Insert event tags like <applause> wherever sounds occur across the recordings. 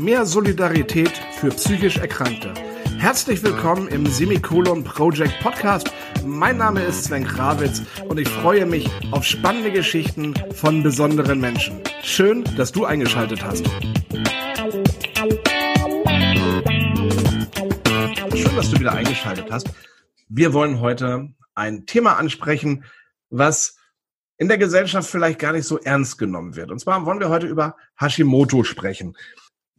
Mehr Solidarität für psychisch Erkrankte. Herzlich willkommen im Semikolon Project Podcast. Mein Name ist Sven Krawitz und ich freue mich auf spannende Geschichten von besonderen Menschen. Schön, dass du eingeschaltet hast. Schön, dass du wieder eingeschaltet hast. Wir wollen heute ein Thema ansprechen, was in der Gesellschaft vielleicht gar nicht so ernst genommen wird. Und zwar wollen wir heute über Hashimoto sprechen.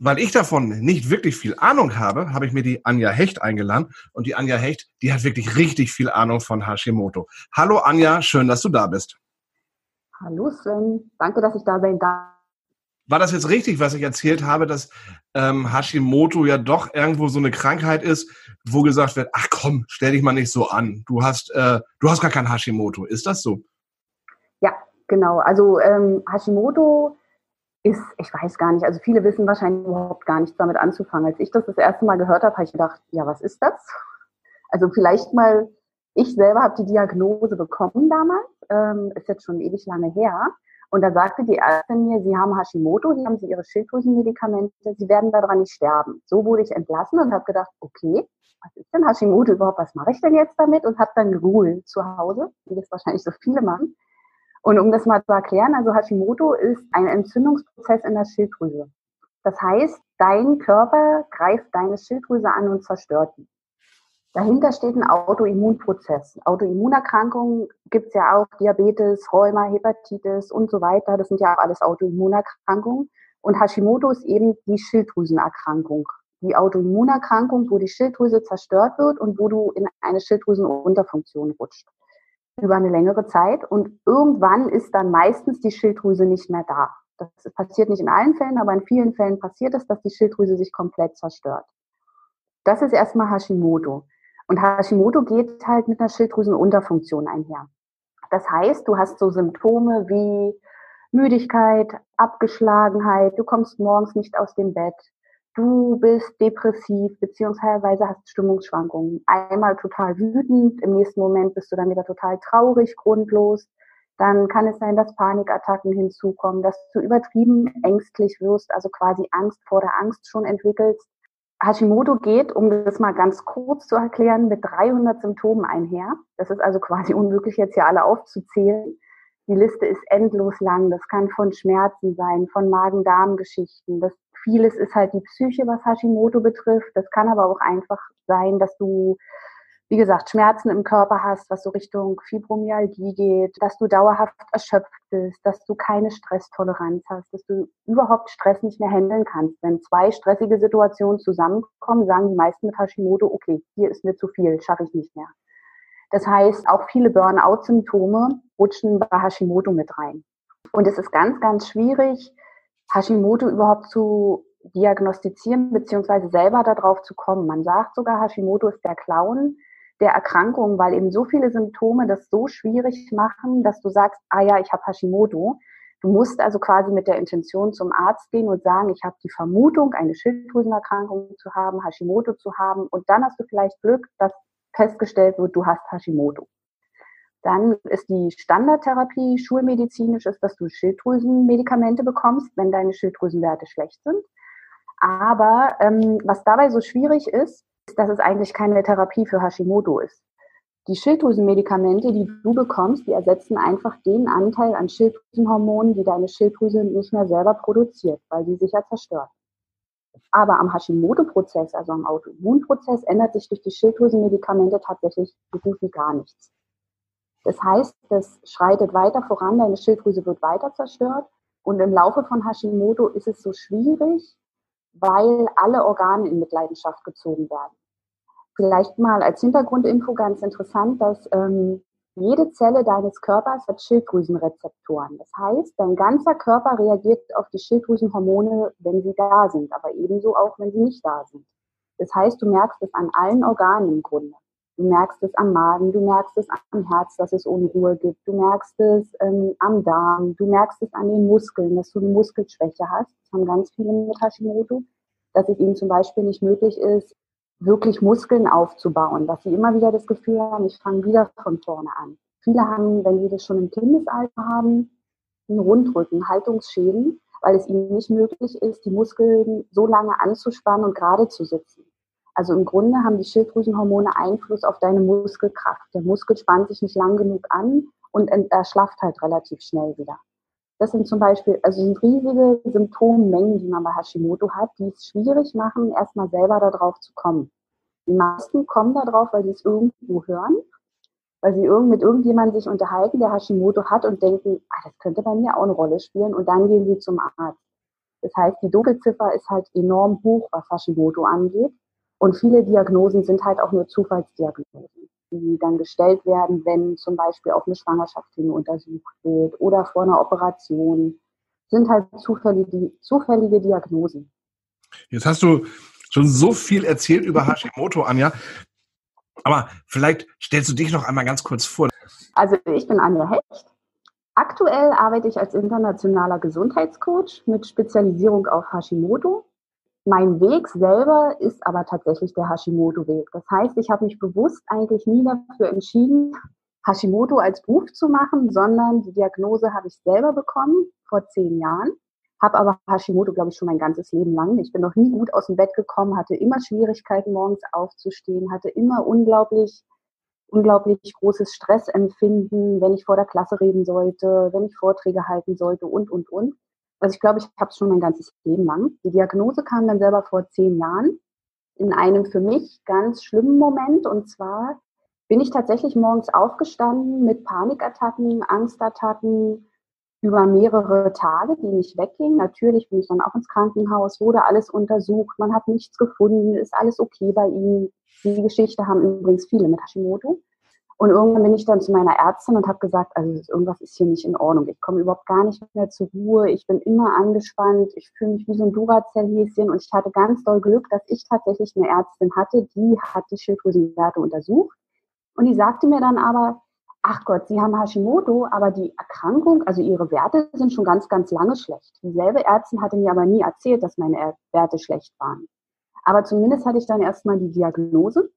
Weil ich davon nicht wirklich viel Ahnung habe, habe ich mir die Anja Hecht eingeladen. Und die Anja Hecht, die hat wirklich richtig viel Ahnung von Hashimoto. Hallo Anja, schön, dass du da bist. Hallo Sven, danke, dass ich da sein darf. War das jetzt richtig, was ich erzählt habe, dass ähm, Hashimoto ja doch irgendwo so eine Krankheit ist, wo gesagt wird, ach komm, stell dich mal nicht so an. Du hast, äh, du hast gar kein Hashimoto. Ist das so? Ja, genau. Also ähm, Hashimoto ist, ich weiß gar nicht, also viele wissen wahrscheinlich überhaupt gar nichts damit anzufangen. Als ich das das erste Mal gehört habe, habe ich gedacht, ja, was ist das? Also vielleicht mal, ich selber habe die Diagnose bekommen damals, ähm, ist jetzt schon ewig lange her. Und da sagte die Ärztin mir, Sie haben Hashimoto, hier haben Sie Ihre Schilddrüsenmedikamente, Sie werden daran nicht sterben. So wurde ich entlassen und habe gedacht, okay, was ist denn Hashimoto überhaupt, was mache ich denn jetzt damit? Und habe dann gegoogelt zu Hause, wie das wahrscheinlich so viele machen. Und um das mal zu erklären, also Hashimoto ist ein Entzündungsprozess in der Schilddrüse. Das heißt, dein Körper greift deine Schilddrüse an und zerstört die. Dahinter steht ein Autoimmunprozess. Autoimmunerkrankungen gibt es ja auch, Diabetes, Rheuma, Hepatitis und so weiter. Das sind ja alles Autoimmunerkrankungen. Und Hashimoto ist eben die Schilddrüsenerkrankung. Die Autoimmunerkrankung, wo die Schilddrüse zerstört wird und wo du in eine Schilddrüsenunterfunktion rutscht über eine längere Zeit und irgendwann ist dann meistens die Schilddrüse nicht mehr da. Das passiert nicht in allen Fällen, aber in vielen Fällen passiert es, dass die Schilddrüse sich komplett zerstört. Das ist erstmal Hashimoto. Und Hashimoto geht halt mit einer Schilddrüsenunterfunktion einher. Das heißt, du hast so Symptome wie Müdigkeit, Abgeschlagenheit, du kommst morgens nicht aus dem Bett, du bist depressiv beziehungsweise hast Stimmungsschwankungen. Einmal total wütend, im nächsten Moment bist du dann wieder total traurig, grundlos. Dann kann es sein, dass Panikattacken hinzukommen, dass du übertrieben ängstlich wirst, also quasi Angst vor der Angst schon entwickelst. Hashimoto geht, um das mal ganz kurz zu erklären, mit 300 Symptomen einher. Das ist also quasi unmöglich, jetzt hier alle aufzuzählen. Die Liste ist endlos lang. Das kann von Schmerzen sein, von Magen-Darm-Geschichten. Das vieles ist halt die Psyche, was Hashimoto betrifft. Das kann aber auch einfach sein, dass du, wie gesagt, Schmerzen im Körper hast, was so Richtung Fibromyalgie geht, dass du dauerhaft erschöpft bist, dass du keine Stresstoleranz hast, dass du überhaupt Stress nicht mehr handeln kannst. Wenn zwei stressige Situationen zusammenkommen, sagen die meisten mit Hashimoto, okay, hier ist mir zu viel, schaffe ich nicht mehr. Das heißt, auch viele Burnout-Symptome rutschen bei Hashimoto mit rein. Und es ist ganz, ganz schwierig, Hashimoto überhaupt zu diagnostizieren beziehungsweise selber darauf zu kommen. Man sagt sogar, Hashimoto ist der Clown der Erkrankung, weil eben so viele Symptome das so schwierig machen, dass du sagst, ah ja, ich habe Hashimoto. Du musst also quasi mit der Intention zum Arzt gehen und sagen, ich habe die Vermutung, eine Schilddrüsenerkrankung zu haben, Hashimoto zu haben. Und dann hast du vielleicht Glück, dass festgestellt wird, du hast Hashimoto. Dann ist die Standardtherapie schulmedizinisch, ist, dass du Schilddrüsenmedikamente bekommst, wenn deine Schilddrüsenwerte schlecht sind. Aber ähm, was dabei so schwierig ist, ist, dass es eigentlich keine Therapie für Hashimoto ist. Die Schilddrüsenmedikamente, die du bekommst, die ersetzen einfach den Anteil an Schilddrüsenhormonen, die deine Schilddrüse nicht mehr selber produziert, weil sie sich ja zerstört. Aber am Hashimoto-Prozess, also am Autoimmunprozess, ändert sich durch die Schilddrüsenmedikamente tatsächlich so gut wie gar nichts. Das heißt, das schreitet weiter voran, deine Schilddrüse wird weiter zerstört und im Laufe von Hashimoto ist es so schwierig, weil alle Organe in Mitleidenschaft gezogen werden. Vielleicht mal als Hintergrundinfo ganz interessant, dass ähm, jede Zelle deines Körpers hat Schilddrüsenrezeptoren. Das heißt, dein ganzer Körper reagiert auf die Schilddrüsenhormone, wenn sie da sind, aber ebenso auch, wenn sie nicht da sind. Das heißt, du merkst es an allen Organen im Grunde. Du merkst es am Magen, du merkst es am Herz, dass es Unruhe gibt, du merkst es ähm, am Darm, du merkst es an den Muskeln, dass du eine Muskelschwäche hast. Das haben ganz viele mit Hashimoto, dass es ihnen zum Beispiel nicht möglich ist, wirklich Muskeln aufzubauen, dass sie immer wieder das Gefühl haben, ich fange wieder von vorne an. Viele haben, wenn sie das schon im Kindesalter haben, einen Rundrücken, Haltungsschäden, weil es ihnen nicht möglich ist, die Muskeln so lange anzuspannen und gerade zu sitzen. Also im Grunde haben die Schilddrüsenhormone Einfluss auf deine Muskelkraft. Der Muskel spannt sich nicht lang genug an und erschlafft halt relativ schnell wieder. Das sind zum Beispiel, also sind riesige Symptommengen, die man bei Hashimoto hat, die es schwierig machen, erstmal selber darauf zu kommen. Die meisten kommen darauf, weil sie es irgendwo hören, weil sie mit irgendjemandem sich unterhalten, der Hashimoto hat und denken, ah, das könnte bei mir auch eine Rolle spielen und dann gehen sie zum Arzt. Das heißt, die Dunkelziffer ist halt enorm hoch, was Hashimoto angeht. Und viele Diagnosen sind halt auch nur Zufallsdiagnosen, die dann gestellt werden, wenn zum Beispiel auch eine Schwangerschaft hin untersucht wird oder vor einer Operation. Sind halt zufällige, zufällige Diagnosen. Jetzt hast du schon so viel erzählt über Hashimoto, Anja. Aber vielleicht stellst du dich noch einmal ganz kurz vor. Also ich bin Anja Hecht. Aktuell arbeite ich als internationaler Gesundheitscoach mit Spezialisierung auf Hashimoto mein Weg selber ist aber tatsächlich der Hashimoto-Weg. Das heißt, ich habe mich bewusst eigentlich nie dafür entschieden, Hashimoto als Beruf zu machen, sondern die Diagnose habe ich selber bekommen vor zehn Jahren. Habe aber Hashimoto, glaube ich, schon mein ganzes Leben lang. Ich bin noch nie gut aus dem Bett gekommen, hatte immer Schwierigkeiten, morgens aufzustehen, hatte immer unglaublich, unglaublich großes Stressempfinden, wenn ich vor der Klasse reden sollte, wenn ich Vorträge halten sollte und, und, und. Also ich glaube, ich habe es schon mein ganzes Leben lang. Die Diagnose kam dann selber vor zehn Jahren in einem für mich ganz schlimmen Moment. Und zwar bin ich tatsächlich morgens aufgestanden mit Panikattacken, Angstattacken über mehrere Tage, die nicht weggingen. Natürlich bin ich dann auch ins Krankenhaus, wurde alles untersucht, man hat nichts gefunden, ist alles okay bei Ihnen. Die Geschichte haben übrigens viele mit Hashimoto. Und irgendwann bin ich dann zu meiner Ärztin und habe gesagt, also irgendwas ist hier nicht in Ordnung. Ich komme überhaupt gar nicht mehr zur Ruhe. Ich bin immer angespannt. Ich fühle mich wie so ein Duracell-Häschen. Und ich hatte ganz doll Glück, dass ich tatsächlich eine Ärztin hatte, die hat die Schilddrüsenwerte untersucht. Und die sagte mir dann aber, ach Gott, Sie haben Hashimoto, aber die Erkrankung, also Ihre Werte sind schon ganz, ganz lange schlecht. Dieselbe Ärztin hatte mir aber nie erzählt, dass meine Werte schlecht waren. Aber zumindest hatte ich dann erstmal die Diagnose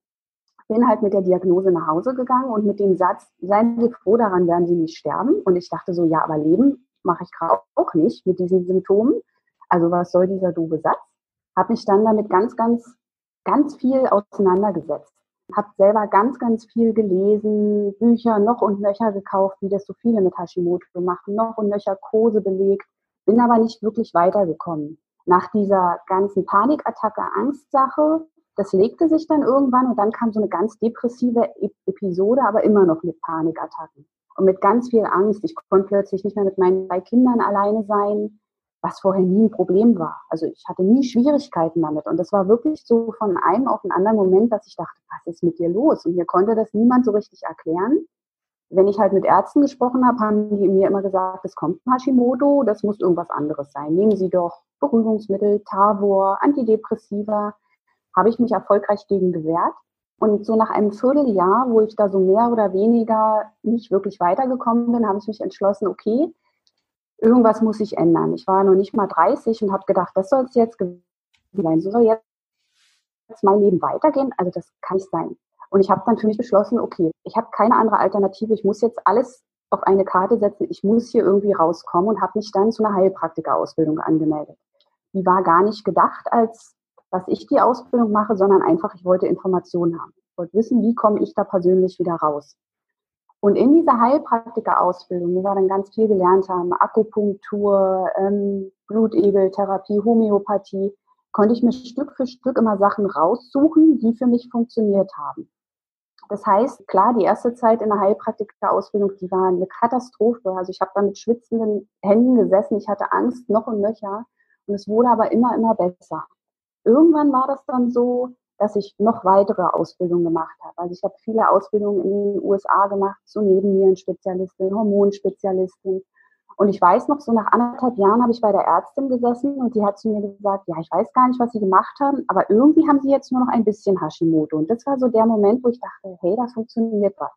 bin halt mit der Diagnose nach Hause gegangen und mit dem Satz, seien Sie froh, daran werden Sie nicht sterben. Und ich dachte so, ja, aber leben mache ich gerade auch nicht mit diesen Symptomen. Also was soll dieser doofe Satz? Habe mich dann damit ganz, ganz, ganz viel auseinandergesetzt. Habe selber ganz, ganz viel gelesen, Bücher noch und nöcher gekauft, wie das so viele mit Hashimoto machen, noch und nöcher Kurse belegt, bin aber nicht wirklich weitergekommen. Nach dieser ganzen Panikattacke, Angstsache das legte sich dann irgendwann und dann kam so eine ganz depressive Episode, aber immer noch mit Panikattacken und mit ganz viel Angst. Ich konnte plötzlich nicht mehr mit meinen drei Kindern alleine sein, was vorher nie ein Problem war. Also ich hatte nie Schwierigkeiten damit. Und das war wirklich so von einem auf den anderen Moment, dass ich dachte, was ist mit dir los? Und mir konnte das niemand so richtig erklären. Wenn ich halt mit Ärzten gesprochen habe, haben die mir immer gesagt, es kommt Hashimoto, das muss irgendwas anderes sein. Nehmen Sie doch Beruhigungsmittel, Tavor, Antidepressiva habe ich mich erfolgreich gegen gewehrt. Und so nach einem Vierteljahr, wo ich da so mehr oder weniger nicht wirklich weitergekommen bin, habe ich mich entschlossen, okay, irgendwas muss sich ändern. Ich war noch nicht mal 30 und habe gedacht, das soll es jetzt sein. So soll jetzt mein Leben weitergehen. Also das kann nicht sein. Und ich habe dann für mich beschlossen, okay, ich habe keine andere Alternative. Ich muss jetzt alles auf eine Karte setzen. Ich muss hier irgendwie rauskommen und habe mich dann zu einer Heilpraktikerausbildung angemeldet. Die war gar nicht gedacht als dass ich die Ausbildung mache, sondern einfach, ich wollte Informationen haben. Ich wollte wissen, wie komme ich da persönlich wieder raus. Und in dieser Heilpraktiker-Ausbildung, wo wir dann ganz viel gelernt haben, Akupunktur, ähm, Blutegeltherapie, Homöopathie, konnte ich mir Stück für Stück immer Sachen raussuchen, die für mich funktioniert haben. Das heißt, klar, die erste Zeit in der Heilpraktiker-Ausbildung, die war eine Katastrophe. Also ich habe da mit schwitzenden Händen gesessen, ich hatte Angst noch und nöcher. Und es wurde aber immer, immer besser irgendwann war das dann so, dass ich noch weitere Ausbildungen gemacht habe. Also ich habe viele Ausbildungen in den USA gemacht, so Nebennierenspecialistin, Hormonspezialistin. Und ich weiß noch, so nach anderthalb Jahren habe ich bei der Ärztin gesessen und die hat zu mir gesagt, ja, ich weiß gar nicht, was sie gemacht haben, aber irgendwie haben sie jetzt nur noch ein bisschen Hashimoto. Und das war so der Moment, wo ich dachte, hey, da funktioniert was.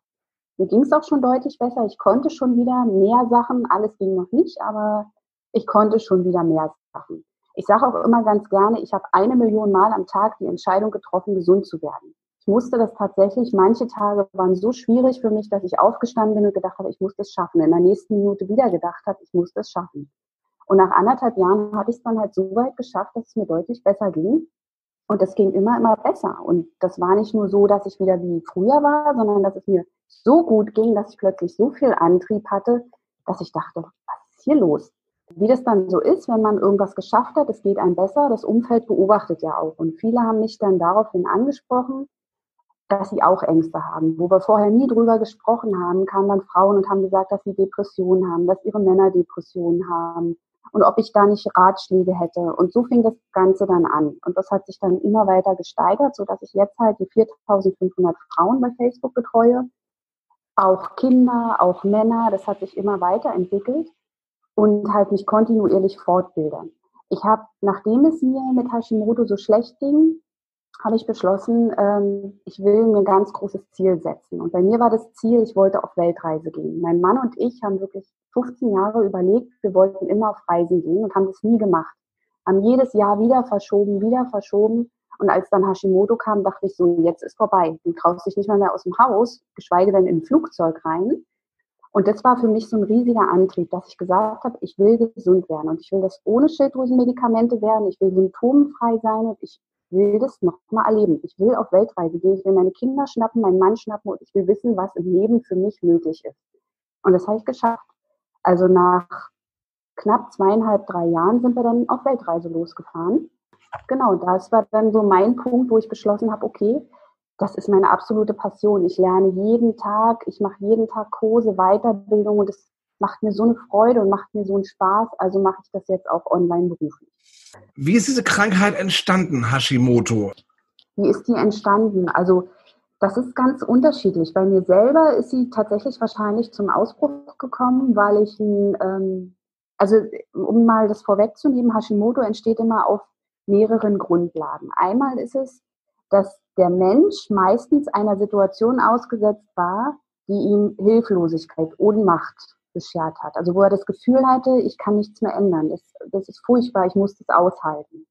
Mir ging es auch schon deutlich besser. Ich konnte schon wieder mehr Sachen. Alles ging noch nicht, aber ich konnte schon wieder mehr Sachen. Ich sage auch immer ganz gerne, ich habe eine Million Mal am Tag die Entscheidung getroffen, gesund zu werden. Ich musste das tatsächlich, manche Tage waren so schwierig für mich, dass ich aufgestanden bin und gedacht habe, ich muss das schaffen. In der nächsten Minute wieder gedacht habe, ich muss das schaffen. Und nach anderthalb Jahren hatte ich es dann halt so weit geschafft, dass es mir deutlich besser ging. Und es ging immer, immer besser. Und das war nicht nur so, dass ich wieder wie früher war, sondern dass es mir so gut ging, dass ich plötzlich so viel Antrieb hatte, dass ich dachte, was ist hier los? Wie das dann so ist, wenn man irgendwas geschafft hat, es geht einem besser, das Umfeld beobachtet ja auch. Und viele haben mich dann daraufhin angesprochen, dass sie auch Ängste haben. Wo wir vorher nie drüber gesprochen haben, kamen dann Frauen und haben gesagt, dass sie Depressionen haben, dass ihre Männer Depressionen haben und ob ich da nicht Ratschläge hätte. Und so fing das Ganze dann an. Und das hat sich dann immer weiter gesteigert, so dass ich jetzt halt die 4500 Frauen bei Facebook betreue. Auch Kinder, auch Männer, das hat sich immer weiterentwickelt und halt mich kontinuierlich fortbilde. Ich habe, nachdem es mir mit Hashimoto so schlecht ging, habe ich beschlossen, ähm, ich will mir ein ganz großes Ziel setzen. Und bei mir war das Ziel, ich wollte auf Weltreise gehen. Mein Mann und ich haben wirklich 15 Jahre überlegt, wir wollten immer auf Reisen gehen und haben das nie gemacht. Haben jedes Jahr wieder verschoben, wieder verschoben. Und als dann Hashimoto kam, dachte ich so, jetzt ist vorbei. Du traust dich nicht mal mehr aus dem Haus, geschweige denn in ein Flugzeug rein. Und das war für mich so ein riesiger Antrieb, dass ich gesagt habe, ich will gesund werden und ich will das ohne Schilddrüsenmedikamente werden, ich will symptomfrei sein und ich will das nochmal erleben. Ich will auf Weltreise gehen, ich will meine Kinder schnappen, meinen Mann schnappen und ich will wissen, was im Leben für mich möglich ist. Und das habe ich geschafft. Also nach knapp zweieinhalb, drei Jahren sind wir dann auf Weltreise losgefahren. Genau, das war dann so mein Punkt, wo ich beschlossen habe, okay, das ist meine absolute Passion. Ich lerne jeden Tag, ich mache jeden Tag Kurse, Weiterbildung und es macht mir so eine Freude und macht mir so einen Spaß. Also mache ich das jetzt auch online beruflich. Wie ist diese Krankheit entstanden, Hashimoto? Wie ist die entstanden? Also das ist ganz unterschiedlich. Bei mir selber ist sie tatsächlich wahrscheinlich zum Ausbruch gekommen, weil ich ähm, also um mal das vorwegzunehmen, Hashimoto entsteht immer auf mehreren Grundlagen. Einmal ist es, dass der Mensch meistens einer Situation ausgesetzt war, die ihm Hilflosigkeit, Ohnmacht beschert hat. Also wo er das Gefühl hatte, ich kann nichts mehr ändern. Das, das ist furchtbar, ich muss das aushalten.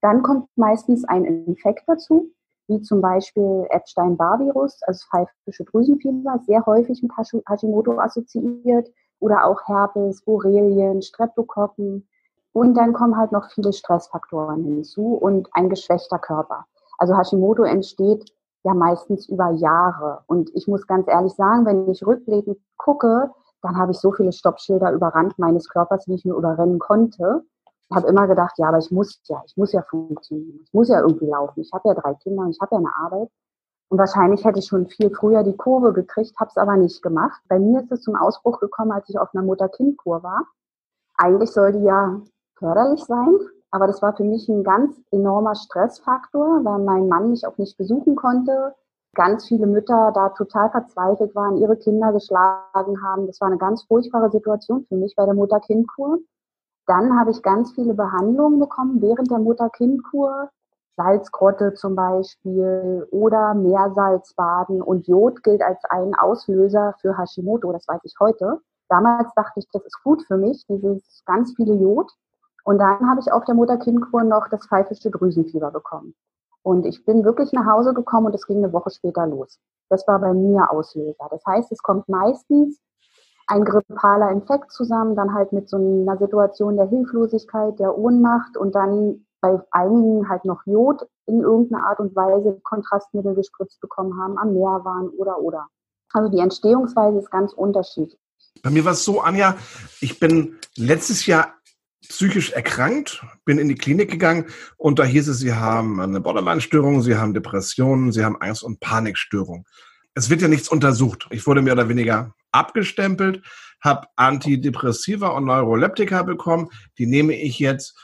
Dann kommt meistens ein Infekt dazu, wie zum Beispiel Epstein-Barr-Virus, also pfeifische Drüsenfieber, sehr häufig mit Hashimoto assoziiert, oder auch Herpes, Borrelien, Streptokokken. Und dann kommen halt noch viele Stressfaktoren hinzu und ein geschwächter Körper. Also Hashimoto entsteht ja meistens über Jahre. Und ich muss ganz ehrlich sagen, wenn ich rückblickend gucke, dann habe ich so viele Stoppschilder überrannt meines Körpers, wie ich nur überrennen konnte. Ich habe immer gedacht, ja, aber ich muss ja, ich muss ja funktionieren, ich muss ja irgendwie laufen. Ich habe ja drei Kinder und ich habe ja eine Arbeit. Und wahrscheinlich hätte ich schon viel früher die Kurve gekriegt, habe es aber nicht gemacht. Bei mir ist es zum Ausbruch gekommen, als ich auf einer Mutter-Kind-Kur war. Eigentlich soll die ja förderlich sein, aber das war für mich ein ganz enormer Stressfaktor, weil mein Mann mich auch nicht besuchen konnte ganz viele Mütter da total verzweifelt waren, ihre Kinder geschlagen haben. Das war eine ganz furchtbare Situation für mich bei der Mutter-Kind-Kur. Dann habe ich ganz viele Behandlungen bekommen während der Mutter-Kind-Kur. Salzgrotte zum Beispiel oder Meersalzbaden und Jod gilt als ein Auslöser für Hashimoto, das weiß ich heute. Damals dachte ich, das ist gut für mich, dieses ganz viele Jod. Und dann habe ich auf der Mutter-Kind-Kur noch das pfeifische Drüsenfieber bekommen. Und ich bin wirklich nach Hause gekommen und es ging eine Woche später los. Das war bei mir Auslöser. Das heißt, es kommt meistens ein grippaler Infekt zusammen, dann halt mit so einer Situation der Hilflosigkeit, der Ohnmacht und dann bei einigen halt noch Jod in irgendeiner Art und Weise Kontrastmittel gespritzt bekommen haben, am Meer waren oder oder. Also die Entstehungsweise ist ganz unterschiedlich. Bei mir war es so, Anja, ich bin letztes Jahr psychisch erkrankt, bin in die Klinik gegangen und da hieß es, Sie haben eine Borderline-Störung, Sie haben Depressionen, Sie haben Angst- und Panikstörung. Es wird ja nichts untersucht. Ich wurde mehr oder weniger abgestempelt, habe Antidepressiva und Neuroleptika bekommen. Die nehme ich jetzt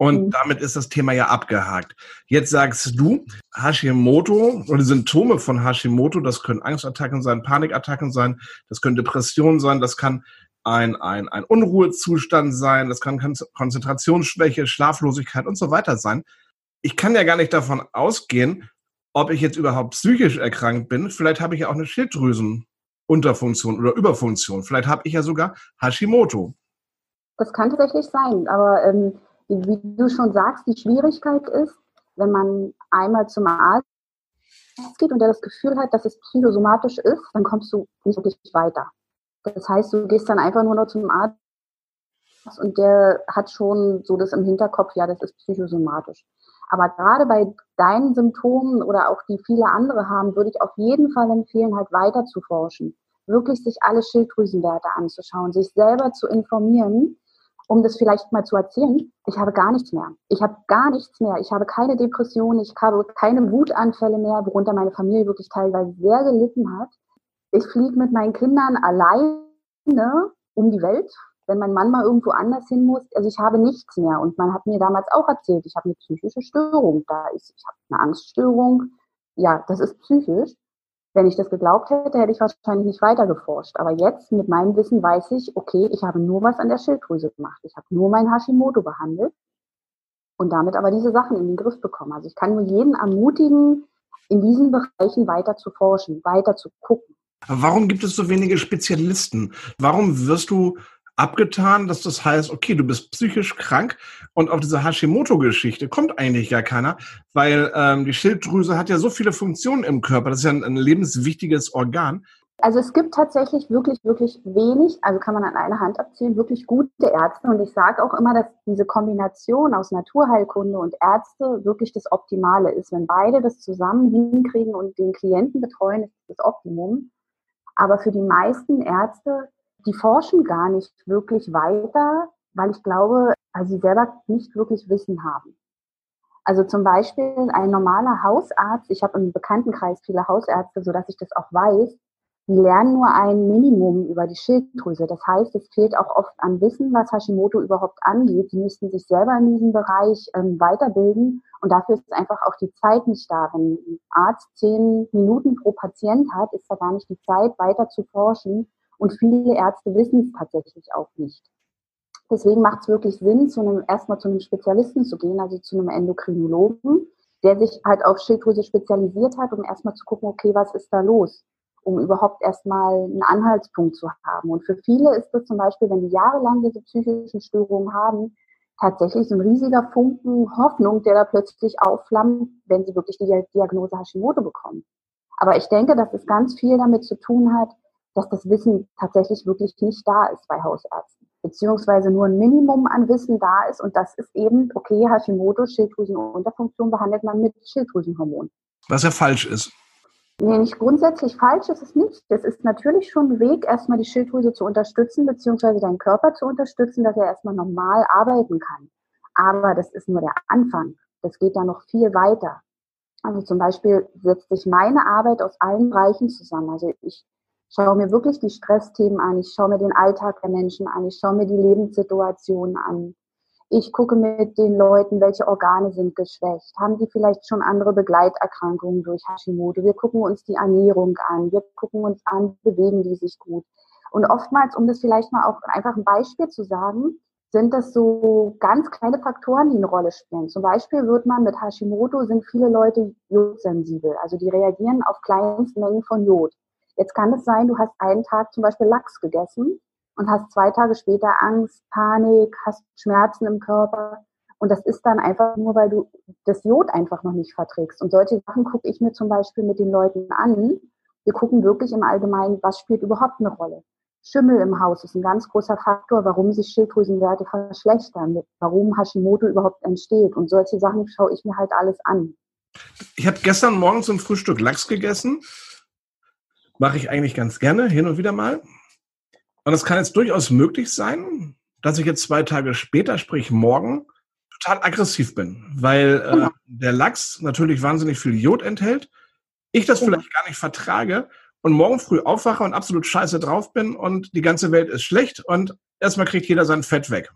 und mhm. damit ist das Thema ja abgehakt. Jetzt sagst du, Hashimoto oder Symptome von Hashimoto, das können Angstattacken sein, Panikattacken sein, das können Depressionen sein, das kann ein, ein, ein Unruhezustand sein, das kann Konzentrationsschwäche, Schlaflosigkeit und so weiter sein. Ich kann ja gar nicht davon ausgehen, ob ich jetzt überhaupt psychisch erkrankt bin. Vielleicht habe ich ja auch eine Schilddrüsenunterfunktion oder Überfunktion. Vielleicht habe ich ja sogar Hashimoto. Das kann tatsächlich sein, aber ähm, wie du schon sagst, die Schwierigkeit ist, wenn man einmal zum Arzt geht und der das Gefühl hat, dass es psychosomatisch ist, dann kommst du nicht wirklich weiter. Das heißt, du gehst dann einfach nur noch zum Arzt und der hat schon so das im Hinterkopf, ja, das ist psychosomatisch. Aber gerade bei deinen Symptomen oder auch die viele andere haben, würde ich auf jeden Fall empfehlen, halt weiter zu forschen. Wirklich sich alle Schilddrüsenwerte anzuschauen, sich selber zu informieren, um das vielleicht mal zu erzählen. Ich habe gar nichts mehr. Ich habe gar nichts mehr. Ich habe keine Depression. Ich habe keine Wutanfälle mehr, worunter meine Familie wirklich teilweise sehr gelitten hat. Ich fliege mit meinen Kindern alleine um die Welt wenn mein Mann mal irgendwo anders hin muss, also ich habe nichts mehr. Und man hat mir damals auch erzählt, ich habe eine psychische Störung da ist. Ich habe eine Angststörung. Ja, das ist psychisch. Wenn ich das geglaubt hätte, hätte ich wahrscheinlich nicht weiter geforscht. Aber jetzt mit meinem Wissen weiß ich, okay, ich habe nur was an der Schilddrüse gemacht. Ich habe nur mein Hashimoto behandelt und damit aber diese Sachen in den Griff bekommen. Also ich kann nur jeden ermutigen, in diesen Bereichen weiter zu forschen, weiter zu gucken. Warum gibt es so wenige Spezialisten? Warum wirst du abgetan, dass das heißt, okay, du bist psychisch krank und auf diese Hashimoto-Geschichte kommt eigentlich gar keiner, weil ähm, die Schilddrüse hat ja so viele Funktionen im Körper, das ist ja ein, ein lebenswichtiges Organ. Also es gibt tatsächlich wirklich, wirklich wenig, also kann man an einer Hand abzählen, wirklich gute Ärzte. Und ich sage auch immer, dass diese Kombination aus Naturheilkunde und Ärzte wirklich das Optimale ist. Wenn beide das zusammen hinkriegen und den Klienten betreuen, ist das Optimum. Aber für die meisten Ärzte die forschen gar nicht wirklich weiter, weil ich glaube, weil sie selber nicht wirklich Wissen haben. Also zum Beispiel ein normaler Hausarzt, ich habe im Bekanntenkreis viele Hausärzte, sodass ich das auch weiß, die lernen nur ein Minimum über die Schilddrüse. Das heißt, es fehlt auch oft an Wissen, was Hashimoto überhaupt angeht. Die müssten sich selber in diesem Bereich ähm, weiterbilden und dafür ist einfach auch die Zeit nicht da. Wenn ein Arzt zehn Minuten pro Patient hat, ist da gar nicht die Zeit, weiter zu forschen und viele Ärzte wissen es tatsächlich auch nicht. Deswegen macht es wirklich Sinn, zu einem, erstmal zu einem Spezialisten zu gehen, also zu einem Endokrinologen, der sich halt auf Schilddrüse spezialisiert hat, um erstmal zu gucken, okay, was ist da los? Um überhaupt erstmal einen Anhaltspunkt zu haben. Und für viele ist das zum Beispiel, wenn die jahrelang diese psychischen Störungen haben, tatsächlich so ein riesiger Funken Hoffnung, der da plötzlich aufflammt, wenn sie wirklich die Diagnose Hashimoto bekommen. Aber ich denke, dass es ganz viel damit zu tun hat, dass das Wissen tatsächlich wirklich nicht da ist bei Hausärzten. Beziehungsweise nur ein Minimum an Wissen da ist und das ist eben, okay, Hashimoto, Schilddrüsenunterfunktion behandelt man mit Schilddrüsenhormon. Was ja falsch ist. Nee, nicht grundsätzlich falsch ist es nicht. Es ist natürlich schon ein Weg, erstmal die Schilddrüse zu unterstützen, beziehungsweise deinen Körper zu unterstützen, dass er erstmal normal arbeiten kann. Aber das ist nur der Anfang. Das geht ja noch viel weiter. Also zum Beispiel setzt sich meine Arbeit aus allen Bereichen zusammen. Also ich schaue mir wirklich die Stressthemen an, ich schaue mir den Alltag der Menschen an, ich schaue mir die Lebenssituationen an. Ich gucke mit den Leuten, welche Organe sind geschwächt. Haben die vielleicht schon andere Begleiterkrankungen durch Hashimoto? Wir gucken uns die Ernährung an. Wir gucken uns an, bewegen die sich gut. Und oftmals, um das vielleicht mal auch einfach ein Beispiel zu sagen, sind das so ganz kleine Faktoren, die eine Rolle spielen. Zum Beispiel wird man mit Hashimoto sind viele Leute jodsensibel. Also die reagieren auf kleinste Mengen von Jod. Jetzt kann es sein, du hast einen Tag zum Beispiel Lachs gegessen und hast zwei Tage später Angst, Panik, hast Schmerzen im Körper. Und das ist dann einfach nur, weil du das Jod einfach noch nicht verträgst. Und solche Sachen gucke ich mir zum Beispiel mit den Leuten an. Wir gucken wirklich im Allgemeinen, was spielt überhaupt eine Rolle. Schimmel im Haus ist ein ganz großer Faktor, warum sich Schilddrüsenwerte verschlechtern, warum Hashimoto überhaupt entsteht. Und solche Sachen schaue ich mir halt alles an. Ich habe gestern Morgen zum Frühstück Lachs gegessen mache ich eigentlich ganz gerne, hin und wieder mal. Und es kann jetzt durchaus möglich sein, dass ich jetzt zwei Tage später, sprich morgen, total aggressiv bin, weil äh, genau. der Lachs natürlich wahnsinnig viel Jod enthält, ich das genau. vielleicht gar nicht vertrage und morgen früh aufwache und absolut scheiße drauf bin und die ganze Welt ist schlecht und erstmal kriegt jeder sein Fett weg.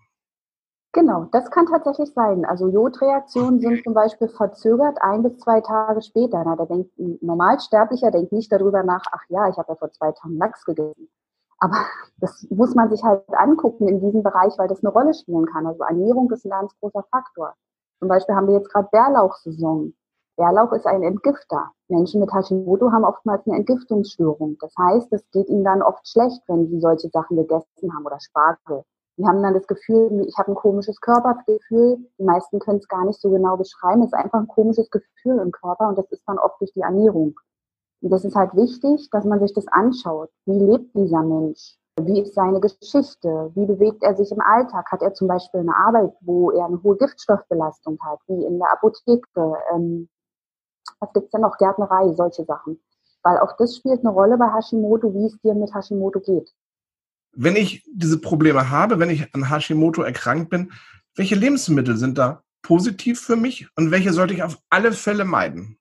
Genau, das kann tatsächlich sein. Also Jodreaktionen sind zum Beispiel verzögert ein bis zwei Tage später. Na, da denkt ein Normalsterblicher denkt nicht darüber nach, ach ja, ich habe ja vor zwei Tagen Lachs gegessen. Aber das muss man sich halt angucken in diesem Bereich, weil das eine Rolle spielen kann. Also Ernährung ist ein ganz großer Faktor. Zum Beispiel haben wir jetzt gerade Bärlauchsaison. Bärlauch ist ein Entgifter. Menschen mit Hashimoto haben oftmals eine Entgiftungsstörung. Das heißt, es geht ihnen dann oft schlecht, wenn sie solche Sachen gegessen haben oder Spargel. Die haben dann das Gefühl, ich habe ein komisches Körpergefühl. Die meisten können es gar nicht so genau beschreiben. Es ist einfach ein komisches Gefühl im Körper und das ist dann oft durch die Ernährung. Und das ist halt wichtig, dass man sich das anschaut. Wie lebt dieser Mensch? Wie ist seine Geschichte? Wie bewegt er sich im Alltag? Hat er zum Beispiel eine Arbeit, wo er eine hohe Giftstoffbelastung hat, wie in der Apotheke? Ähm, was gibt's denn noch? Gärtnerei, solche Sachen. Weil auch das spielt eine Rolle bei Hashimoto, wie es dir mit Hashimoto geht. Wenn ich diese Probleme habe, wenn ich an Hashimoto erkrankt bin, welche Lebensmittel sind da positiv für mich und welche sollte ich auf alle Fälle meiden?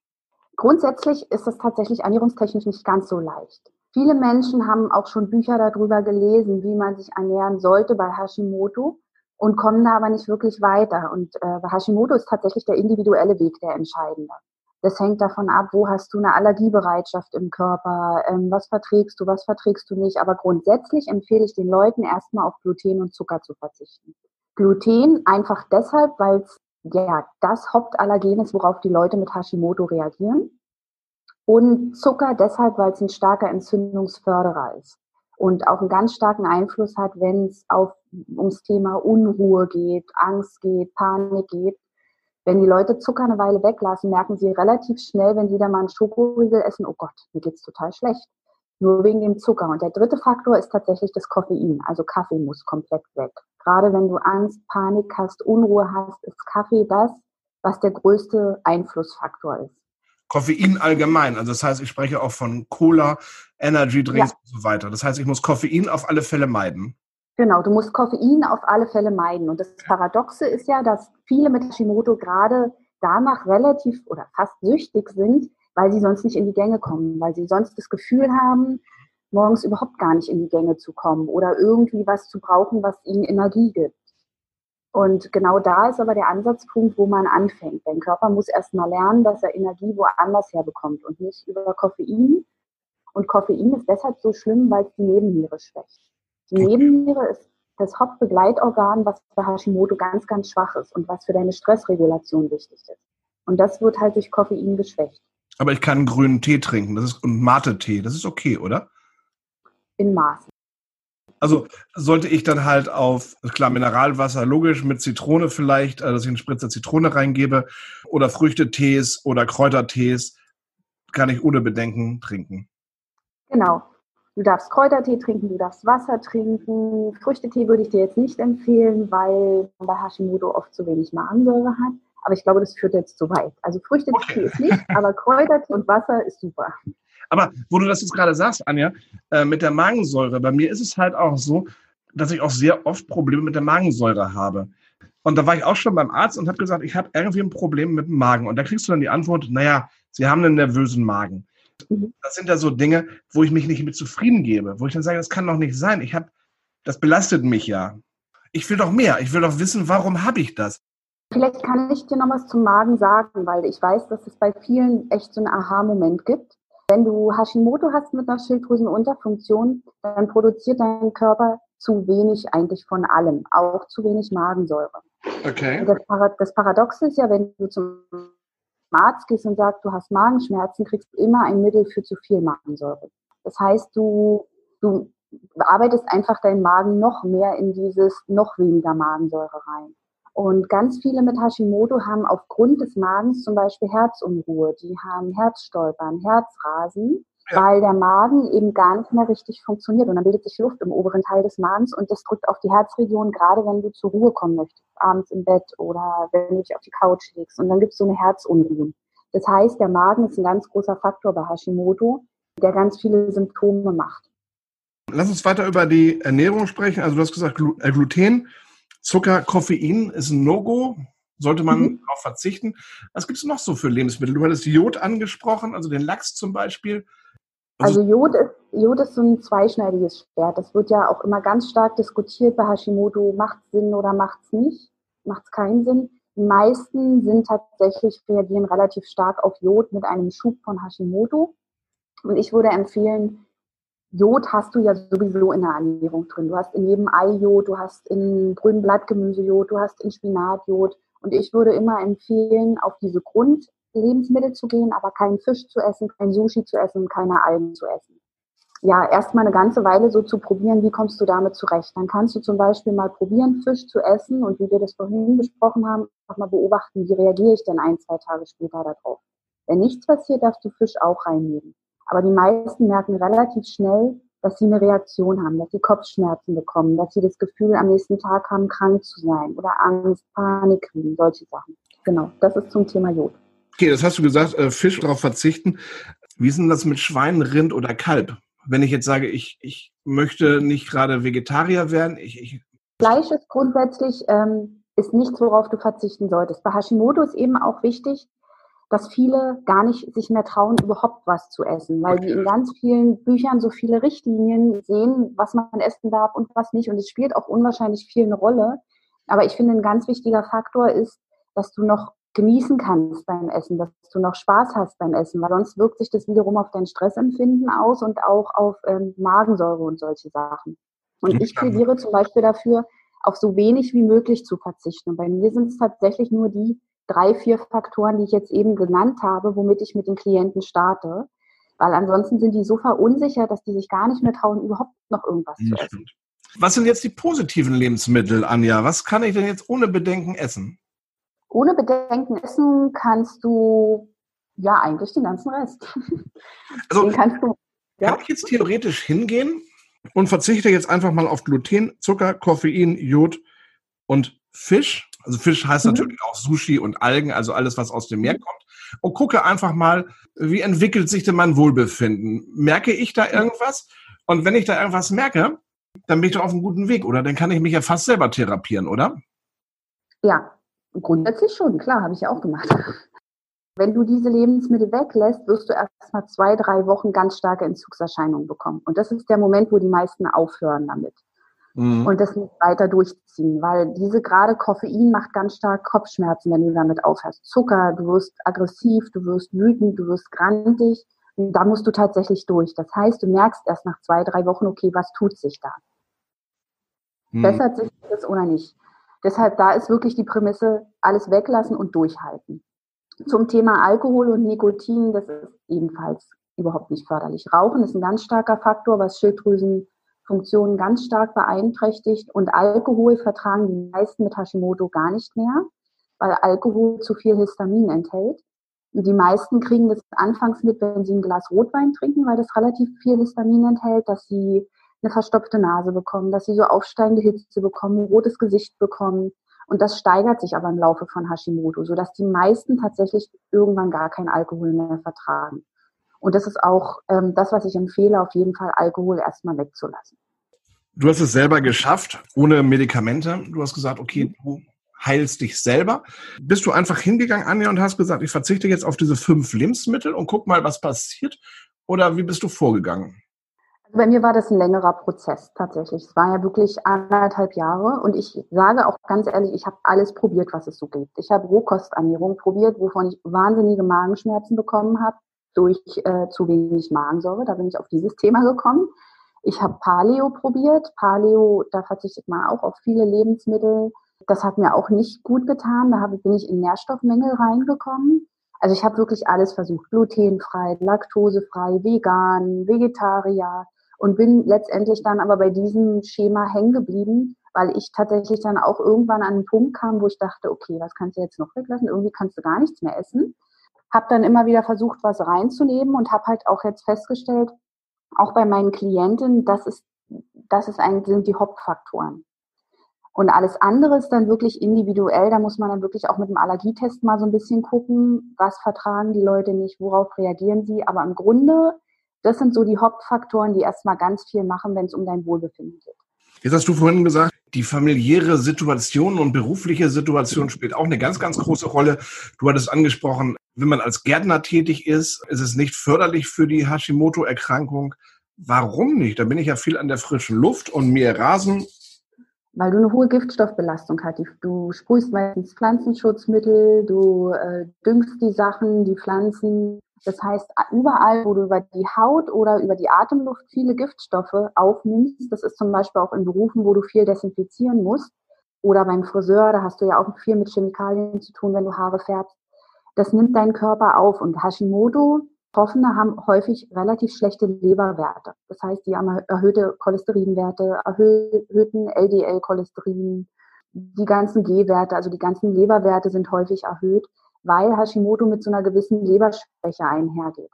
Grundsätzlich ist es tatsächlich ernährungstechnisch nicht ganz so leicht. Viele Menschen haben auch schon Bücher darüber gelesen, wie man sich ernähren sollte bei Hashimoto und kommen da aber nicht wirklich weiter. Und äh, bei Hashimoto ist tatsächlich der individuelle Weg der entscheidende. Das hängt davon ab, wo hast du eine Allergiebereitschaft im Körper, ähm, was verträgst du, was verträgst du nicht. Aber grundsätzlich empfehle ich den Leuten erstmal auf Gluten und Zucker zu verzichten. Gluten einfach deshalb, weil es ja das Hauptallergen ist, worauf die Leute mit Hashimoto reagieren. Und Zucker deshalb, weil es ein starker Entzündungsförderer ist und auch einen ganz starken Einfluss hat, wenn es ums Thema Unruhe geht, Angst geht, Panik geht. Wenn die Leute Zucker eine Weile weglassen, merken sie relativ schnell, wenn sie da mal einen Schokoriegel essen, oh Gott, mir geht's total schlecht. Nur wegen dem Zucker. Und der dritte Faktor ist tatsächlich das Koffein. Also Kaffee muss komplett weg. Gerade wenn du Angst, Panik hast, Unruhe hast, ist Kaffee das, was der größte Einflussfaktor ist. Koffein allgemein. Also das heißt, ich spreche auch von Cola, Energy Drinks ja. und so weiter. Das heißt, ich muss Koffein auf alle Fälle meiden. Genau, du musst Koffein auf alle Fälle meiden. Und das Paradoxe ist ja, dass viele mit Hashimoto gerade danach relativ oder fast süchtig sind, weil sie sonst nicht in die Gänge kommen, weil sie sonst das Gefühl haben, morgens überhaupt gar nicht in die Gänge zu kommen oder irgendwie was zu brauchen, was ihnen Energie gibt. Und genau da ist aber der Ansatzpunkt, wo man anfängt. Dein Körper muss erst mal lernen, dass er Energie woanders herbekommt und nicht über Koffein. Und Koffein ist deshalb so schlimm, weil es die Nebenniere schwächt. Die Nebenniere ist das Hauptbegleitorgan, was bei Hashimoto ganz, ganz schwach ist und was für deine Stressregulation wichtig ist. Und das wird halt durch Koffein geschwächt. Aber ich kann grünen Tee trinken, das ist und Mate-Tee, das ist okay, oder? In Maßen. Also sollte ich dann halt auf, klar, Mineralwasser, logisch, mit Zitrone vielleicht, äh, dass ich einen Spritzer Zitrone reingebe, oder Früchtetees oder Kräutertees, kann ich ohne Bedenken trinken. Genau. Du darfst Kräutertee trinken, du darfst Wasser trinken. Früchtetee würde ich dir jetzt nicht empfehlen, weil man bei Hashimoto oft zu wenig Magensäure hat. Aber ich glaube, das führt jetzt zu weit. Also Früchtetee okay. ist nicht, aber Kräutertee <laughs> und Wasser ist super. Aber wo du das jetzt gerade sagst, Anja, äh, mit der Magensäure, bei mir ist es halt auch so, dass ich auch sehr oft Probleme mit der Magensäure habe. Und da war ich auch schon beim Arzt und habe gesagt, ich habe irgendwie ein Problem mit dem Magen. Und da kriegst du dann die Antwort, naja, Sie haben einen nervösen Magen. Mhm. Das sind ja so Dinge, wo ich mich nicht mit zufrieden gebe, wo ich dann sage, das kann doch nicht sein. Ich habe, das belastet mich ja. Ich will doch mehr. Ich will doch wissen, warum habe ich das? Vielleicht kann ich dir noch was zum Magen sagen, weil ich weiß, dass es bei vielen echt so einen Aha-Moment gibt. Wenn du Hashimoto hast mit einer Schilddrüsenunterfunktion, dann produziert dein Körper zu wenig eigentlich von allem, auch zu wenig Magensäure. Okay. Das, Parad das Paradoxe ist ja, wenn du zum Arzt gehst und sagst, du hast Magenschmerzen, kriegst du immer ein Mittel für zu viel Magensäure. Das heißt, du, du arbeitest einfach deinen Magen noch mehr in dieses noch weniger Magensäure rein. Und ganz viele mit Hashimoto haben aufgrund des Magens zum Beispiel Herzunruhe, die haben Herzstolpern, Herzrasen, ja. weil der Magen eben gar nicht mehr richtig funktioniert. Und dann bildet sich Luft im oberen Teil des Magens und das drückt auf die Herzregion, gerade wenn du zur Ruhe kommen möchtest, abends im Bett oder wenn du dich auf die Couch legst. Und dann gibt es so eine Herzunruhe. Das heißt, der Magen ist ein ganz großer Faktor bei Hashimoto, der ganz viele Symptome macht. Lass uns weiter über die Ernährung sprechen. Also du hast gesagt, äh, Gluten Zucker, Koffein ist ein No-Go. Sollte man mhm. darauf verzichten. Was gibt es noch so für Lebensmittel? Du hattest Jod angesprochen, also den Lachs zum Beispiel. Also, also Jod, ist, Jod ist so ein zweischneidiges Schwert. Das wird ja auch immer ganz stark diskutiert bei Hashimoto. Macht es Sinn oder macht es nicht? Macht es keinen Sinn? Die meisten sind tatsächlich, reagieren relativ stark auf Jod mit einem Schub von Hashimoto. Und ich würde empfehlen, Jod hast du ja sowieso in der Ernährung drin. Du hast in jedem Ei Jod, du hast in grünem Blattgemüse Jod, du hast in Spinat Jod. Und ich würde immer empfehlen, auf diese Grundlebensmittel zu gehen, aber keinen Fisch zu essen, kein Sushi zu essen, keine Algen zu essen. Ja, erstmal eine ganze Weile so zu probieren, wie kommst du damit zurecht. Dann kannst du zum Beispiel mal probieren, Fisch zu essen und wie wir das vorhin besprochen haben, auch mal beobachten, wie reagiere ich denn ein, zwei Tage später darauf. Wenn nichts passiert, darfst du Fisch auch reinnehmen. Aber die meisten merken relativ schnell, dass sie eine Reaktion haben, dass sie Kopfschmerzen bekommen, dass sie das Gefühl am nächsten Tag haben, krank zu sein oder Angst, Panik kriegen, solche Sachen. Genau, das ist zum Thema Jod. Okay, das hast du gesagt, äh, Fisch darauf verzichten. Wie ist denn das mit Schwein, Rind oder Kalb? Wenn ich jetzt sage, ich, ich möchte nicht gerade Vegetarier werden, ich, ich Fleisch ist grundsätzlich ähm, ist nichts, worauf du verzichten solltest. Bei Hashimoto ist eben auch wichtig, dass viele gar nicht sich mehr trauen, überhaupt was zu essen, weil sie in ganz vielen Büchern so viele Richtlinien sehen, was man essen darf und was nicht. Und es spielt auch unwahrscheinlich viel eine Rolle. Aber ich finde, ein ganz wichtiger Faktor ist, dass du noch genießen kannst beim Essen, dass du noch Spaß hast beim Essen, weil sonst wirkt sich das wiederum auf dein Stressempfinden aus und auch auf ähm, Magensäure und solche Sachen. Und ich plädiere zum Beispiel dafür, auf so wenig wie möglich zu verzichten. Und bei mir sind es tatsächlich nur die drei, vier Faktoren, die ich jetzt eben genannt habe, womit ich mit den Klienten starte. Weil ansonsten sind die so verunsichert, dass die sich gar nicht mehr trauen, überhaupt noch irgendwas ja, zu essen. Was sind jetzt die positiven Lebensmittel, Anja? Was kann ich denn jetzt ohne Bedenken essen? Ohne Bedenken essen kannst du ja eigentlich den ganzen Rest. <laughs> Also den kannst du, ja? kann ich jetzt theoretisch hingehen und verzichte jetzt einfach mal auf Gluten, Zucker, Koffein, Jod und Fisch. Also Fisch heißt mhm. natürlich auch Sushi und Algen, also alles, was aus dem Meer mhm. kommt. Und gucke einfach mal, wie entwickelt sich denn mein Wohlbefinden? Merke ich da irgendwas? Und wenn ich da irgendwas merke, dann bin ich doch auf einem guten Weg, oder? Dann kann ich mich ja fast selber therapieren, oder? Ja, grundsätzlich schon, klar, habe ich ja auch gemacht. <laughs> Wenn du diese Lebensmittel weglässt, wirst du erst mal zwei, drei Wochen ganz starke Entzugserscheinungen bekommen. Und das ist der Moment, wo die meisten aufhören damit. Mhm. Und das nicht weiter durchziehen, weil diese gerade Koffein macht ganz stark Kopfschmerzen, wenn du damit aufhörst. Zucker, du wirst aggressiv, du wirst wütend, du wirst grantig. Und da musst du tatsächlich durch. Das heißt, du merkst erst nach zwei, drei Wochen, okay, was tut sich da? Mhm. Bessert sich das oder nicht? Deshalb, da ist wirklich die Prämisse, alles weglassen und durchhalten. Zum Thema Alkohol und Nikotin, das ist ebenfalls überhaupt nicht förderlich. Rauchen ist ein ganz starker Faktor, was Schilddrüsenfunktionen ganz stark beeinträchtigt. Und Alkohol vertragen die meisten mit Hashimoto gar nicht mehr, weil Alkohol zu viel Histamin enthält. Und die meisten kriegen das anfangs mit, wenn sie ein Glas Rotwein trinken, weil das relativ viel Histamin enthält, dass sie eine verstopfte Nase bekommen, dass sie so aufsteigende Hitze bekommen, ein rotes Gesicht bekommen. Und das steigert sich aber im Laufe von Hashimoto, sodass die meisten tatsächlich irgendwann gar keinen Alkohol mehr vertragen. Und das ist auch ähm, das, was ich empfehle, auf jeden Fall Alkohol erstmal wegzulassen. Du hast es selber geschafft, ohne Medikamente. Du hast gesagt, okay, du heilst dich selber. Bist du einfach hingegangen, Anja, und hast gesagt, ich verzichte jetzt auf diese fünf Lebensmittel und guck mal, was passiert? Oder wie bist du vorgegangen? Bei mir war das ein längerer Prozess tatsächlich. Es war ja wirklich anderthalb Jahre und ich sage auch ganz ehrlich, ich habe alles probiert, was es so gibt. Ich habe Rohkosternährung probiert, wovon ich wahnsinnige Magenschmerzen bekommen habe durch äh, zu wenig Magensäure. Da bin ich auf dieses Thema gekommen. Ich habe Paleo probiert. Paleo, da verzichtet man auch auf viele Lebensmittel. Das hat mir auch nicht gut getan. Da hab, bin ich in Nährstoffmängel reingekommen. Also ich habe wirklich alles versucht. Glutenfrei, laktosefrei, vegan, Vegetarier und bin letztendlich dann aber bei diesem Schema hängen geblieben, weil ich tatsächlich dann auch irgendwann an einen Punkt kam, wo ich dachte, okay, was kannst du jetzt noch weglassen? Irgendwie kannst du gar nichts mehr essen. Habe dann immer wieder versucht, was reinzunehmen und habe halt auch jetzt festgestellt, auch bei meinen Klienten, das ist, das ist eigentlich, sind die Hauptfaktoren. Und alles andere ist dann wirklich individuell. Da muss man dann wirklich auch mit dem Allergietest mal so ein bisschen gucken, was vertragen die Leute nicht, worauf reagieren sie. Aber im Grunde das sind so die Hauptfaktoren, die erstmal ganz viel machen, wenn es um dein Wohlbefinden geht. Jetzt hast du vorhin gesagt, die familiäre Situation und berufliche Situation spielt auch eine ganz, ganz große Rolle. Du hattest angesprochen, wenn man als Gärtner tätig ist, ist es nicht förderlich für die Hashimoto-Erkrankung. Warum nicht? Da bin ich ja viel an der frischen Luft und mir Rasen. Weil du eine hohe Giftstoffbelastung hast. Du sprühst meistens Pflanzenschutzmittel, du äh, düngst die Sachen, die Pflanzen das heißt, überall, wo du über die Haut oder über die Atemluft viele Giftstoffe aufnimmst, das ist zum Beispiel auch in Berufen, wo du viel desinfizieren musst, oder beim Friseur, da hast du ja auch viel mit Chemikalien zu tun, wenn du Haare färbst. Das nimmt deinen Körper auf. Und Hashimoto, Betroffene haben häufig relativ schlechte Leberwerte. Das heißt, die haben erhöhte Cholesterinwerte, erhöhten LDL-Cholesterin, die ganzen G-Werte, also die ganzen Leberwerte sind häufig erhöht weil Hashimoto mit so einer gewissen Leberschwäche einhergeht.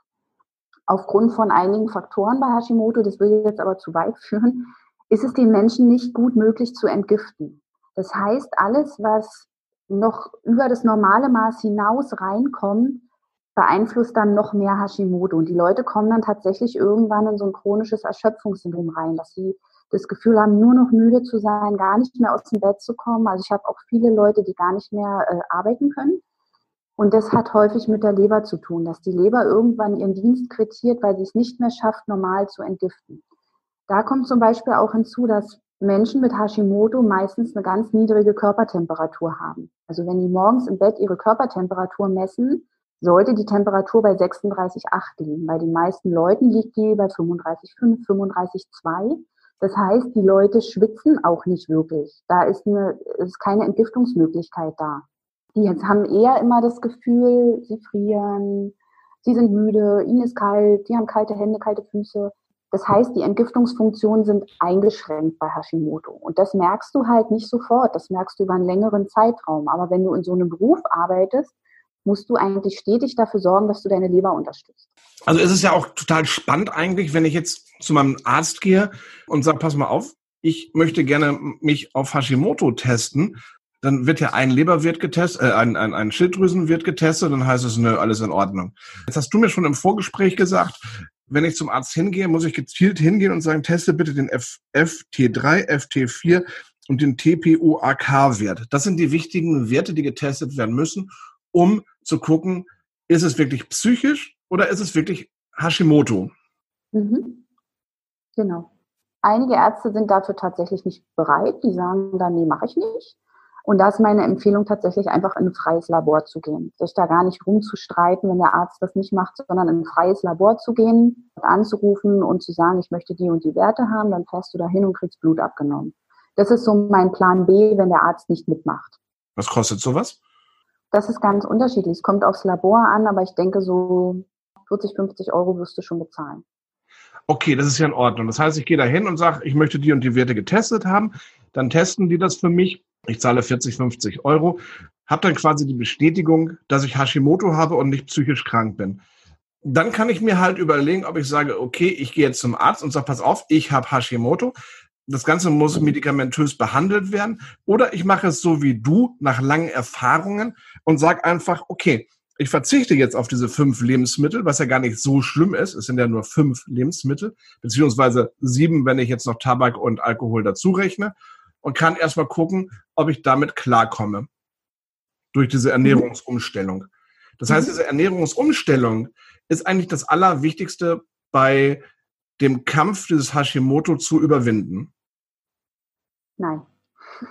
aufgrund von einigen Faktoren bei Hashimoto, das würde jetzt aber zu weit führen, ist es den Menschen nicht gut möglich zu entgiften. Das heißt, alles, was noch über das normale Maß hinaus reinkommt, beeinflusst dann noch mehr Hashimoto. Und die Leute kommen dann tatsächlich irgendwann in so ein chronisches Erschöpfungssyndrom rein, dass sie das Gefühl haben, nur noch müde zu sein, gar nicht mehr aus dem Bett zu kommen. Also ich habe auch viele Leute, die gar nicht mehr äh, arbeiten können. Und das hat häufig mit der Leber zu tun, dass die Leber irgendwann ihren Dienst quittiert, weil sie es nicht mehr schafft, normal zu entgiften. Da kommt zum Beispiel auch hinzu, dass Menschen mit Hashimoto meistens eine ganz niedrige Körpertemperatur haben. Also wenn die morgens im Bett ihre Körpertemperatur messen, sollte die Temperatur bei 36,8 liegen. Bei den meisten Leuten liegt die bei 35,5, 35,2. Das heißt, die Leute schwitzen auch nicht wirklich. Da ist, eine, ist keine Entgiftungsmöglichkeit da. Die jetzt haben eher immer das Gefühl, sie frieren, sie sind müde, ihnen ist kalt, die haben kalte Hände, kalte Füße. Das heißt, die Entgiftungsfunktionen sind eingeschränkt bei Hashimoto. Und das merkst du halt nicht sofort. Das merkst du über einen längeren Zeitraum. Aber wenn du in so einem Beruf arbeitest, musst du eigentlich stetig dafür sorgen, dass du deine Leber unterstützt. Also ist es ja auch total spannend eigentlich, wenn ich jetzt zu meinem Arzt gehe und sage, pass mal auf, ich möchte gerne mich auf Hashimoto testen. Dann wird ja ein Leberwirt getestet, äh, ein, ein, ein Schilddrüsenwirt getestet, dann heißt es, nö, alles in Ordnung. Jetzt hast du mir schon im Vorgespräch gesagt, wenn ich zum Arzt hingehe, muss ich gezielt hingehen und sagen, teste bitte den F FT3, FT4 und den TPOAK-Wert. Das sind die wichtigen Werte, die getestet werden müssen, um zu gucken, ist es wirklich psychisch oder ist es wirklich Hashimoto? Mhm. Genau. Einige Ärzte sind dafür tatsächlich nicht bereit. Die sagen dann, nee, mache ich nicht. Und da ist meine Empfehlung tatsächlich einfach in ein freies Labor zu gehen. Sich da gar nicht rumzustreiten, wenn der Arzt das nicht macht, sondern in ein freies Labor zu gehen, anzurufen und zu sagen, ich möchte die und die Werte haben, dann fährst du da hin und kriegst Blut abgenommen. Das ist so mein Plan B, wenn der Arzt nicht mitmacht. Was kostet sowas? Das ist ganz unterschiedlich. Es kommt aufs Labor an, aber ich denke, so 40, 50 Euro wirst du schon bezahlen. Okay, das ist ja in Ordnung. Das heißt, ich gehe da hin und sage, ich möchte die und die Werte getestet haben. Dann testen die das für mich. Ich zahle 40, 50 Euro. Habe dann quasi die Bestätigung, dass ich Hashimoto habe und nicht psychisch krank bin. Dann kann ich mir halt überlegen, ob ich sage, okay, ich gehe jetzt zum Arzt und sage, pass auf, ich habe Hashimoto das Ganze muss medikamentös behandelt werden. Oder ich mache es so wie du, nach langen Erfahrungen und sage einfach, okay, ich verzichte jetzt auf diese fünf Lebensmittel, was ja gar nicht so schlimm ist. Es sind ja nur fünf Lebensmittel, beziehungsweise sieben, wenn ich jetzt noch Tabak und Alkohol dazu rechne und kann erstmal gucken, ob ich damit klarkomme. Durch diese Ernährungsumstellung. Das heißt, mhm. diese Ernährungsumstellung ist eigentlich das Allerwichtigste bei dem Kampf dieses Hashimoto zu überwinden. Nein.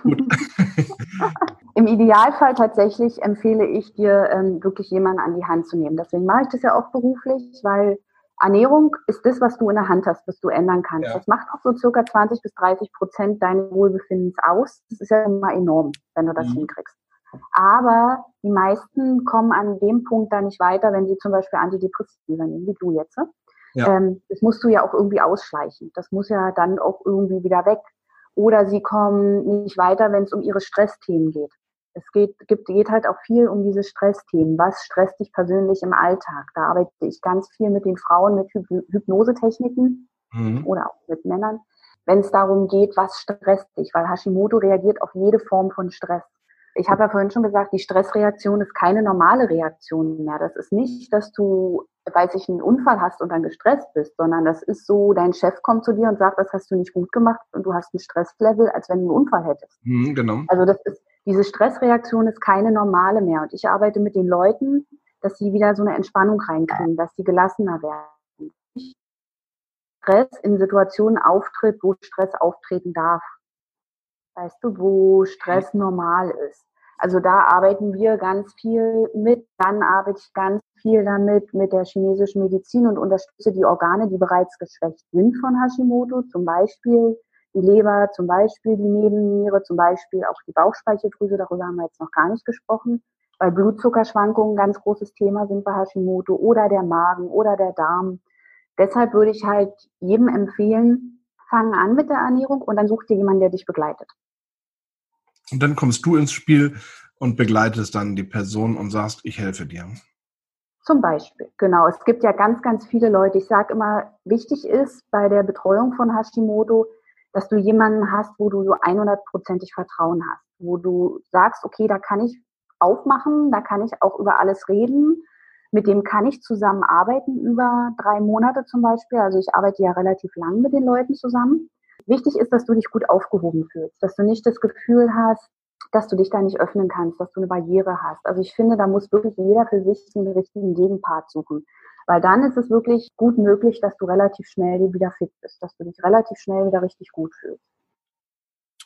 Gut. <laughs> Im Idealfall tatsächlich empfehle ich dir, ähm, wirklich jemanden an die Hand zu nehmen. Deswegen mache ich das ja auch beruflich, weil Ernährung ist das, was du in der Hand hast, was du ändern kannst. Ja. Das macht auch so circa 20 bis 30 Prozent deines Wohlbefindens aus. Das ist ja immer enorm, wenn du das mhm. hinkriegst. Aber die meisten kommen an dem Punkt da nicht weiter, wenn sie zum Beispiel Antidepressiva nehmen, wie du jetzt. Ja. Ähm, das musst du ja auch irgendwie ausschleichen. Das muss ja dann auch irgendwie wieder weg. Oder sie kommen nicht weiter, wenn es um ihre Stressthemen geht. Es geht, gibt, geht halt auch viel um diese Stressthemen. Was stresst dich persönlich im Alltag? Da arbeite ich ganz viel mit den Frauen mit Hypnosetechniken mhm. oder auch mit Männern, wenn es darum geht, was stresst dich, weil Hashimoto reagiert auf jede Form von Stress. Ich habe ja vorhin schon gesagt, die Stressreaktion ist keine normale Reaktion mehr. Das ist nicht, dass du weil sich einen Unfall hast und dann gestresst bist, sondern das ist so, dein Chef kommt zu dir und sagt, das hast du nicht gut gemacht und du hast ein Stresslevel, als wenn du einen Unfall hättest. Mhm, genau. Also das ist, diese Stressreaktion ist keine normale mehr. Und ich arbeite mit den Leuten, dass sie wieder so eine Entspannung reinkriegen, dass sie gelassener werden. Stress in Situationen auftritt, wo Stress auftreten darf. Weißt du, wo Stress normal ist. Also da arbeiten wir ganz viel mit. Dann arbeite ich ganz viel damit mit der chinesischen Medizin und unterstütze die Organe, die bereits geschwächt sind von Hashimoto, zum Beispiel die Leber, zum Beispiel die Nebenniere, zum Beispiel auch die Bauchspeicheldrüse. Darüber haben wir jetzt noch gar nicht gesprochen, weil Blutzuckerschwankungen ein ganz großes Thema sind bei Hashimoto oder der Magen oder der Darm. Deshalb würde ich halt jedem empfehlen, fangen an mit der Ernährung und dann such dir jemanden, der dich begleitet. Und dann kommst du ins Spiel und begleitest dann die Person und sagst, ich helfe dir. Zum Beispiel, genau. Es gibt ja ganz, ganz viele Leute. Ich sage immer, wichtig ist bei der Betreuung von Hashimoto, dass du jemanden hast, wo du so 100%ig Vertrauen hast, wo du sagst, okay, da kann ich aufmachen, da kann ich auch über alles reden, mit dem kann ich zusammenarbeiten über drei Monate zum Beispiel. Also ich arbeite ja relativ lang mit den Leuten zusammen. Wichtig ist, dass du dich gut aufgehoben fühlst, dass du nicht das Gefühl hast, dass du dich da nicht öffnen kannst, dass du eine Barriere hast. Also ich finde, da muss wirklich jeder für sich den richtigen Gegenpart suchen. Weil dann ist es wirklich gut möglich, dass du relativ schnell wieder fit bist, dass du dich relativ schnell wieder richtig gut fühlst.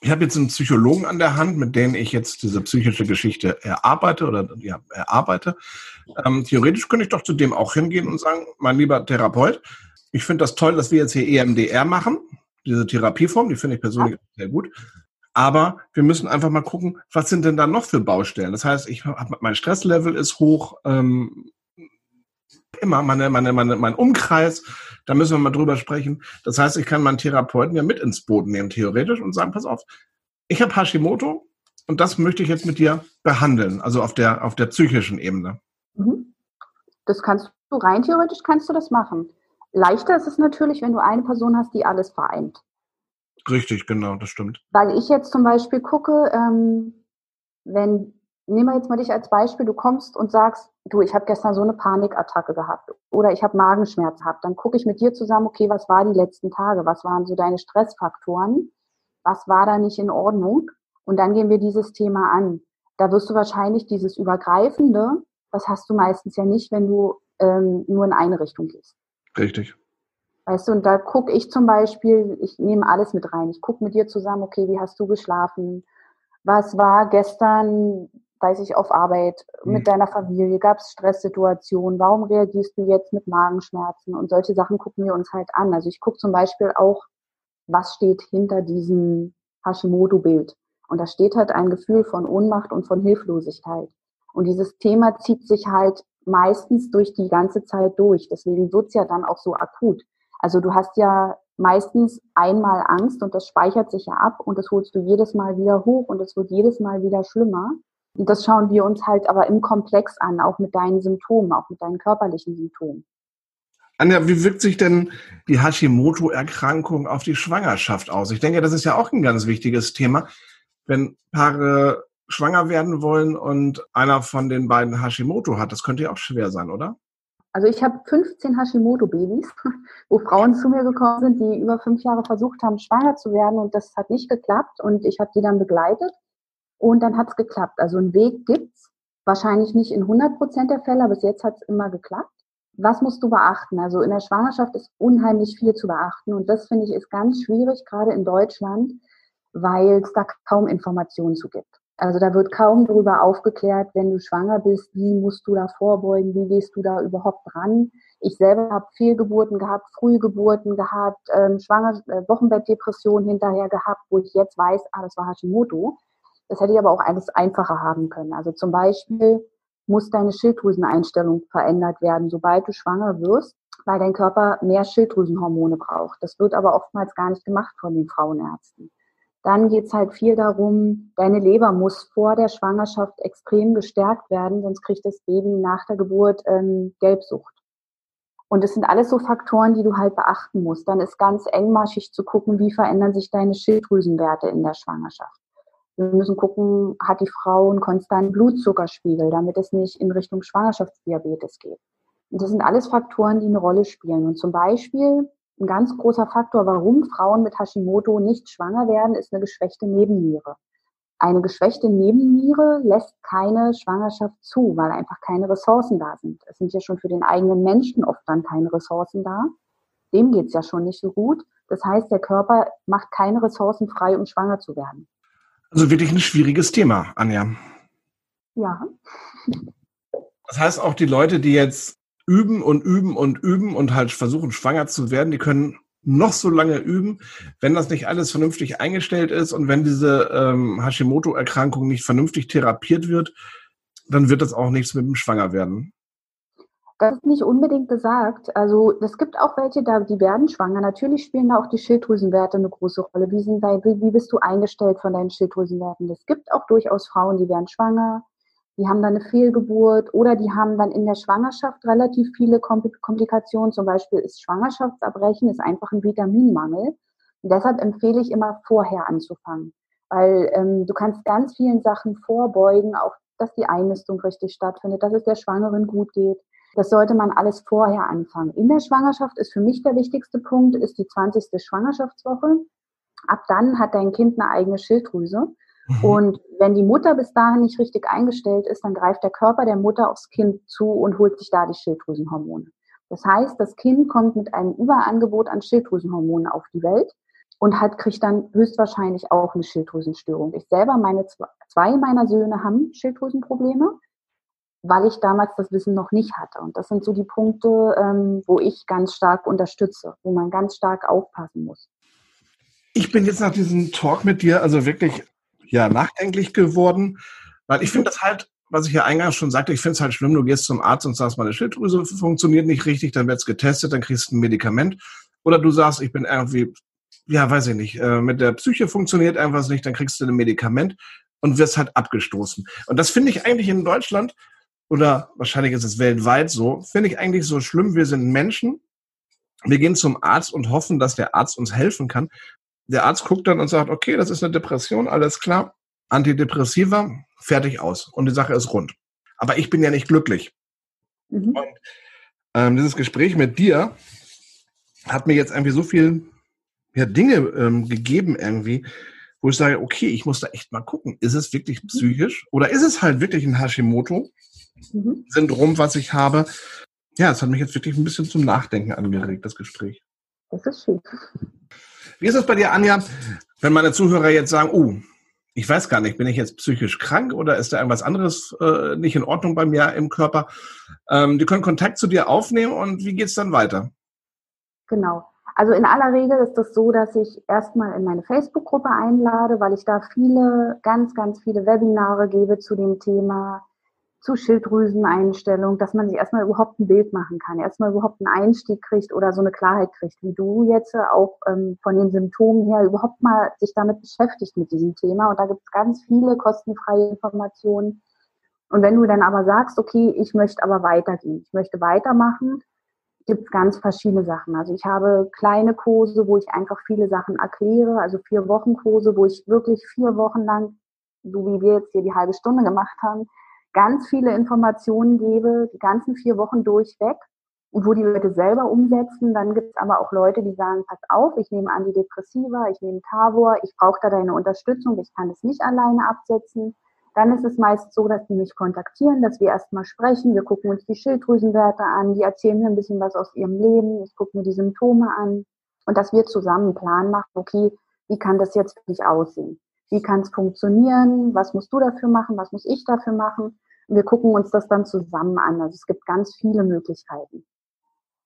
Ich habe jetzt einen Psychologen an der Hand, mit dem ich jetzt diese psychische Geschichte erarbeite oder ja, erarbeite. Ähm, theoretisch könnte ich doch zu dem auch hingehen und sagen, mein lieber Therapeut, ich finde das toll, dass wir jetzt hier EMDR machen, diese Therapieform, die finde ich persönlich sehr gut. Aber wir müssen einfach mal gucken, was sind denn da noch für Baustellen? Das heißt, ich hab, mein Stresslevel ist hoch, ähm, immer meine, meine, meine, mein Umkreis, da müssen wir mal drüber sprechen. Das heißt, ich kann meinen Therapeuten ja mit ins Boot nehmen, theoretisch, und sagen, pass auf, ich habe Hashimoto und das möchte ich jetzt mit dir behandeln, also auf der, auf der psychischen Ebene. Mhm. Das kannst du rein theoretisch kannst du das machen. Leichter ist es natürlich, wenn du eine Person hast, die alles vereint. Richtig, genau, das stimmt. Weil ich jetzt zum Beispiel gucke, ähm, wenn nehmen wir jetzt mal dich als Beispiel, du kommst und sagst, du, ich habe gestern so eine Panikattacke gehabt oder ich habe Magenschmerz gehabt, dann gucke ich mit dir zusammen, okay, was war die letzten Tage, was waren so deine Stressfaktoren, was war da nicht in Ordnung und dann gehen wir dieses Thema an. Da wirst du wahrscheinlich dieses Übergreifende, das hast du meistens ja nicht, wenn du ähm, nur in eine Richtung gehst. Richtig. Weißt du, und da gucke ich zum Beispiel, ich nehme alles mit rein. Ich gucke mit dir zusammen, okay, wie hast du geschlafen? Was war gestern weiß ich, auf Arbeit, mit mhm. deiner Familie, gab es Stresssituationen, warum reagierst du jetzt mit Magenschmerzen und solche Sachen gucken wir uns halt an. Also ich gucke zum Beispiel auch, was steht hinter diesem Hashimoto-Bild. Und da steht halt ein Gefühl von Ohnmacht und von Hilflosigkeit. Und dieses Thema zieht sich halt meistens durch die ganze Zeit durch. Deswegen wird's ja dann auch so akut. Also du hast ja meistens einmal Angst und das speichert sich ja ab und das holst du jedes Mal wieder hoch und es wird jedes Mal wieder schlimmer. Und das schauen wir uns halt aber im Komplex an, auch mit deinen Symptomen, auch mit deinen körperlichen Symptomen. Anja, wie wirkt sich denn die Hashimoto-Erkrankung auf die Schwangerschaft aus? Ich denke, das ist ja auch ein ganz wichtiges Thema. Wenn Paare schwanger werden wollen und einer von den beiden Hashimoto hat, das könnte ja auch schwer sein, oder? Also ich habe 15 Hashimoto-Babys, <laughs> wo Frauen zu mir gekommen sind, die über fünf Jahre versucht haben, schwanger zu werden und das hat nicht geklappt und ich habe die dann begleitet und dann hat es geklappt. Also einen Weg gibt's. Wahrscheinlich nicht in 100 Prozent der Fälle, aber bis jetzt hat es immer geklappt. Was musst du beachten? Also in der Schwangerschaft ist unheimlich viel zu beachten. Und das finde ich ist ganz schwierig, gerade in Deutschland, weil es da kaum Informationen zu gibt. Also da wird kaum darüber aufgeklärt, wenn du schwanger bist, wie musst du da vorbeugen, wie gehst du da überhaupt ran. Ich selber habe Fehlgeburten gehabt, Frühgeburten gehabt, ähm, Schwanger, äh, Wochenbettdepression hinterher gehabt, wo ich jetzt weiß, ah, das war Hashimoto. Das hätte ich aber auch alles einfacher haben können. Also zum Beispiel muss deine Schilddrüseneinstellung verändert werden, sobald du schwanger wirst, weil dein Körper mehr Schilddrüsenhormone braucht. Das wird aber oftmals gar nicht gemacht von den Frauenärzten. Dann geht es halt viel darum, deine Leber muss vor der Schwangerschaft extrem gestärkt werden, sonst kriegt das Baby nach der Geburt ähm, Gelbsucht. Und das sind alles so Faktoren, die du halt beachten musst. Dann ist ganz engmaschig zu gucken, wie verändern sich deine Schilddrüsenwerte in der Schwangerschaft. Wir müssen gucken, hat die Frau einen konstanten Blutzuckerspiegel, damit es nicht in Richtung Schwangerschaftsdiabetes geht. Und das sind alles Faktoren, die eine Rolle spielen. Und zum Beispiel ein ganz großer Faktor, warum Frauen mit Hashimoto nicht schwanger werden, ist eine geschwächte Nebenniere. Eine geschwächte Nebenniere lässt keine Schwangerschaft zu, weil einfach keine Ressourcen da sind. Es sind ja schon für den eigenen Menschen oft dann keine Ressourcen da. Dem geht's ja schon nicht so gut. Das heißt, der Körper macht keine Ressourcen frei, um schwanger zu werden. Also wirklich ein schwieriges Thema, Anja. Ja. Das heißt auch die Leute, die jetzt üben und üben und üben und halt versuchen, schwanger zu werden, die können noch so lange üben, wenn das nicht alles vernünftig eingestellt ist und wenn diese ähm, Hashimoto-Erkrankung nicht vernünftig therapiert wird, dann wird das auch nichts mit dem Schwangerwerden. Das ist nicht unbedingt gesagt. Also es gibt auch welche, da, die werden schwanger. Natürlich spielen da auch die Schilddrüsenwerte eine große Rolle. Wie, sind wie, wie bist du eingestellt von deinen Schilddrüsenwerten? Es gibt auch durchaus Frauen, die werden schwanger. die haben dann eine Fehlgeburt oder die haben dann in der Schwangerschaft relativ viele Komplikationen. Zum Beispiel ist Schwangerschaftsabbrechen, ist einfach ein Vitaminmangel. Und deshalb empfehle ich immer vorher anzufangen, weil ähm, du kannst ganz vielen Sachen vorbeugen, auch dass die Einnistung richtig stattfindet, dass es der Schwangeren gut geht. Das sollte man alles vorher anfangen. In der Schwangerschaft ist für mich der wichtigste Punkt, ist die 20. Schwangerschaftswoche. Ab dann hat dein Kind eine eigene Schilddrüse. Mhm. Und wenn die Mutter bis dahin nicht richtig eingestellt ist, dann greift der Körper der Mutter aufs Kind zu und holt sich da die Schilddrüsenhormone. Das heißt, das Kind kommt mit einem Überangebot an Schilddrüsenhormonen auf die Welt und hat, kriegt dann höchstwahrscheinlich auch eine Schilddrüsenstörung. Ich selber, meine zwei meiner Söhne haben Schilddrüsenprobleme, weil ich damals das Wissen noch nicht hatte. Und das sind so die Punkte, ähm, wo ich ganz stark unterstütze, wo man ganz stark aufpassen muss. Ich bin jetzt nach diesem Talk mit dir also wirklich ja nachdenklich geworden, weil ich finde das halt, was ich ja eingangs schon sagte, ich finde es halt schlimm, du gehst zum Arzt und sagst, meine Schilddrüse funktioniert nicht richtig, dann wird's getestet, dann kriegst du ein Medikament. Oder du sagst, ich bin irgendwie, ja, weiß ich nicht, äh, mit der Psyche funktioniert irgendwas nicht, dann kriegst du ein Medikament und wirst halt abgestoßen. Und das finde ich eigentlich in Deutschland, oder wahrscheinlich ist es weltweit so, finde ich eigentlich so schlimm. Wir sind Menschen, wir gehen zum Arzt und hoffen, dass der Arzt uns helfen kann der Arzt guckt dann und sagt, okay, das ist eine Depression, alles klar, Antidepressiva, fertig aus und die Sache ist rund. Aber ich bin ja nicht glücklich. Mhm. Und ähm, dieses Gespräch mit dir hat mir jetzt irgendwie so viel ja, Dinge ähm, gegeben irgendwie, wo ich sage, okay, ich muss da echt mal gucken, ist es wirklich psychisch oder ist es halt wirklich ein Hashimoto-Syndrom, mhm. was ich habe? Ja, es hat mich jetzt wirklich ein bisschen zum Nachdenken angeregt, das Gespräch. Das ist schön. Wie ist das bei dir, Anja, wenn meine Zuhörer jetzt sagen, oh, ich weiß gar nicht, bin ich jetzt psychisch krank oder ist da irgendwas anderes äh, nicht in Ordnung bei mir im Körper? Ähm, die können Kontakt zu dir aufnehmen und wie geht es dann weiter? Genau. Also in aller Regel ist das so, dass ich erstmal in meine Facebook-Gruppe einlade, weil ich da viele, ganz, ganz viele Webinare gebe zu dem Thema zu Schilddrüseneinstellung, dass man sich erstmal überhaupt ein Bild machen kann, erstmal überhaupt einen Einstieg kriegt oder so eine Klarheit kriegt, wie du jetzt auch ähm, von den Symptomen her überhaupt mal sich damit beschäftigt mit diesem Thema. Und da gibt es ganz viele kostenfreie Informationen. Und wenn du dann aber sagst, okay, ich möchte aber weitergehen, ich möchte weitermachen, gibt es ganz verschiedene Sachen. Also ich habe kleine Kurse, wo ich einfach viele Sachen erkläre, also vier Wochen Kurse, wo ich wirklich vier Wochen lang, so wie wir jetzt hier die halbe Stunde gemacht haben, ganz viele Informationen gebe, die ganzen vier Wochen durchweg und wo die Leute selber umsetzen. Dann gibt es aber auch Leute, die sagen, pass auf, ich nehme Antidepressiva, ich nehme Tavor, ich brauche da deine Unterstützung, ich kann es nicht alleine absetzen. Dann ist es meist so, dass die mich kontaktieren, dass wir erstmal sprechen, wir gucken uns die Schilddrüsenwerte an, die erzählen mir ein bisschen was aus ihrem Leben, ich gucke mir die Symptome an und dass wir zusammen einen Plan machen, okay, wie kann das jetzt für dich aussehen? Wie kann es funktionieren? Was musst du dafür machen? Was muss ich dafür machen? wir gucken uns das dann zusammen an. Also es gibt ganz viele Möglichkeiten.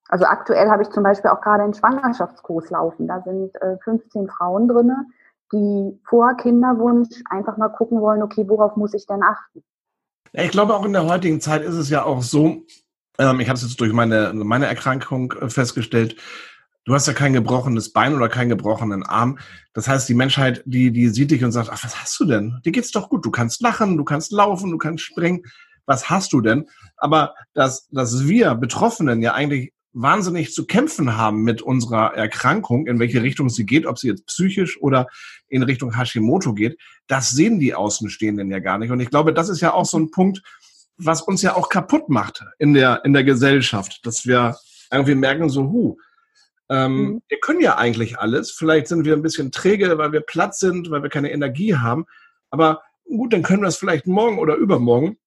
Also aktuell habe ich zum Beispiel auch gerade einen Schwangerschaftskurs laufen. Da sind äh, 15 Frauen drinne, die vor Kinderwunsch einfach mal gucken wollen, okay, worauf muss ich denn achten? Ich glaube, auch in der heutigen Zeit ist es ja auch so, ähm, ich habe es jetzt durch meine, meine Erkrankung äh, festgestellt, du hast ja kein gebrochenes Bein oder keinen gebrochenen Arm. Das heißt, die Menschheit, die, die sieht dich und sagt, ach, was hast du denn? Dir geht's doch gut. Du kannst lachen, du kannst laufen, du kannst springen. Was hast du denn? Aber dass, dass wir Betroffenen ja eigentlich wahnsinnig zu kämpfen haben mit unserer Erkrankung, in welche Richtung sie geht, ob sie jetzt psychisch oder in Richtung Hashimoto geht, das sehen die Außenstehenden ja gar nicht. Und ich glaube, das ist ja auch so ein Punkt, was uns ja auch kaputt macht in der, in der Gesellschaft, dass wir irgendwie merken, so, hu, ähm, mhm. Wir können ja eigentlich alles. Vielleicht sind wir ein bisschen träge, weil wir platt sind, weil wir keine Energie haben. Aber gut, dann können wir es vielleicht morgen oder übermorgen.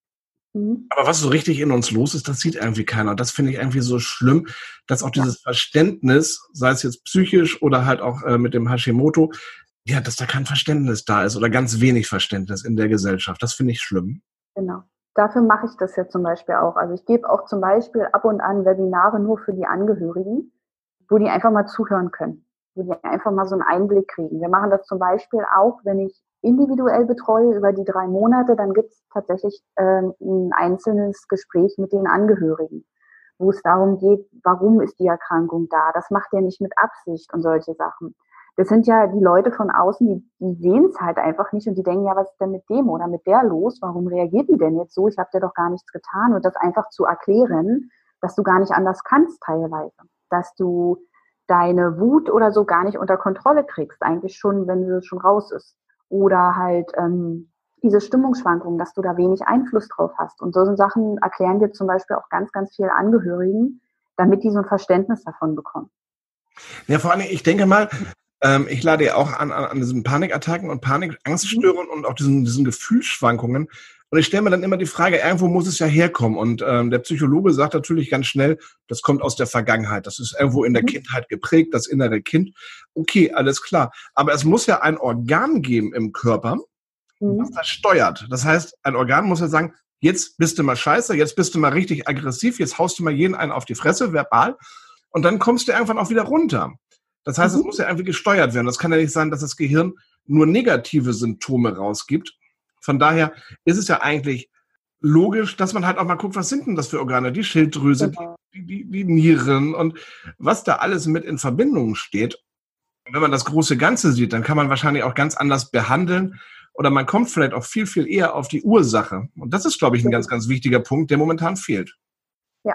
Mhm. Aber was so richtig in uns los ist, das sieht irgendwie keiner. Und das finde ich irgendwie so schlimm, dass auch dieses Verständnis, sei es jetzt psychisch oder halt auch äh, mit dem Hashimoto, ja, dass da kein Verständnis da ist oder ganz wenig Verständnis in der Gesellschaft. Das finde ich schlimm. Genau. Dafür mache ich das ja zum Beispiel auch. Also ich gebe auch zum Beispiel ab und an Webinare nur für die Angehörigen wo die einfach mal zuhören können, wo die einfach mal so einen Einblick kriegen. Wir machen das zum Beispiel auch, wenn ich individuell betreue über die drei Monate, dann gibt es tatsächlich äh, ein einzelnes Gespräch mit den Angehörigen, wo es darum geht, warum ist die Erkrankung da? Das macht er nicht mit Absicht und solche Sachen. das sind ja die Leute von außen, die, die sehen es halt einfach nicht und die denken, ja, was ist denn mit dem oder mit der los? Warum reagiert die denn jetzt so? Ich habe dir doch gar nichts getan. Und das einfach zu erklären, dass du gar nicht anders kannst teilweise. Dass du deine Wut oder so gar nicht unter Kontrolle kriegst, eigentlich schon, wenn sie schon raus ist. Oder halt ähm, diese Stimmungsschwankungen, dass du da wenig Einfluss drauf hast. Und so Sachen erklären dir zum Beispiel auch ganz, ganz viele Angehörigen, damit die so ein Verständnis davon bekommen. Ja, vor allem, ich denke mal, ähm, ich lade ja auch an, an, an diesen Panikattacken und Panikangststörungen mhm. und auch diesen, diesen Gefühlsschwankungen. Und ich stelle mir dann immer die Frage, irgendwo muss es ja herkommen. Und ähm, der Psychologe sagt natürlich ganz schnell, das kommt aus der Vergangenheit. Das ist irgendwo in der mhm. Kindheit geprägt, das innere Kind. Okay, alles klar. Aber es muss ja ein Organ geben im Körper, mhm. was das steuert. Das heißt, ein Organ muss ja sagen, jetzt bist du mal scheiße, jetzt bist du mal richtig aggressiv, jetzt haust du mal jeden einen auf die Fresse, verbal. Und dann kommst du irgendwann auch wieder runter. Das heißt, mhm. es muss ja irgendwie gesteuert werden. Das kann ja nicht sein, dass das Gehirn nur negative Symptome rausgibt. Von daher ist es ja eigentlich logisch, dass man halt auch mal guckt, was sind denn das für Organe? Die Schilddrüse, genau. die, die, die Nieren und was da alles mit in Verbindung steht. Und wenn man das große Ganze sieht, dann kann man wahrscheinlich auch ganz anders behandeln oder man kommt vielleicht auch viel, viel eher auf die Ursache. Und das ist, glaube ich, ein ganz, ganz wichtiger Punkt, der momentan fehlt. Ja,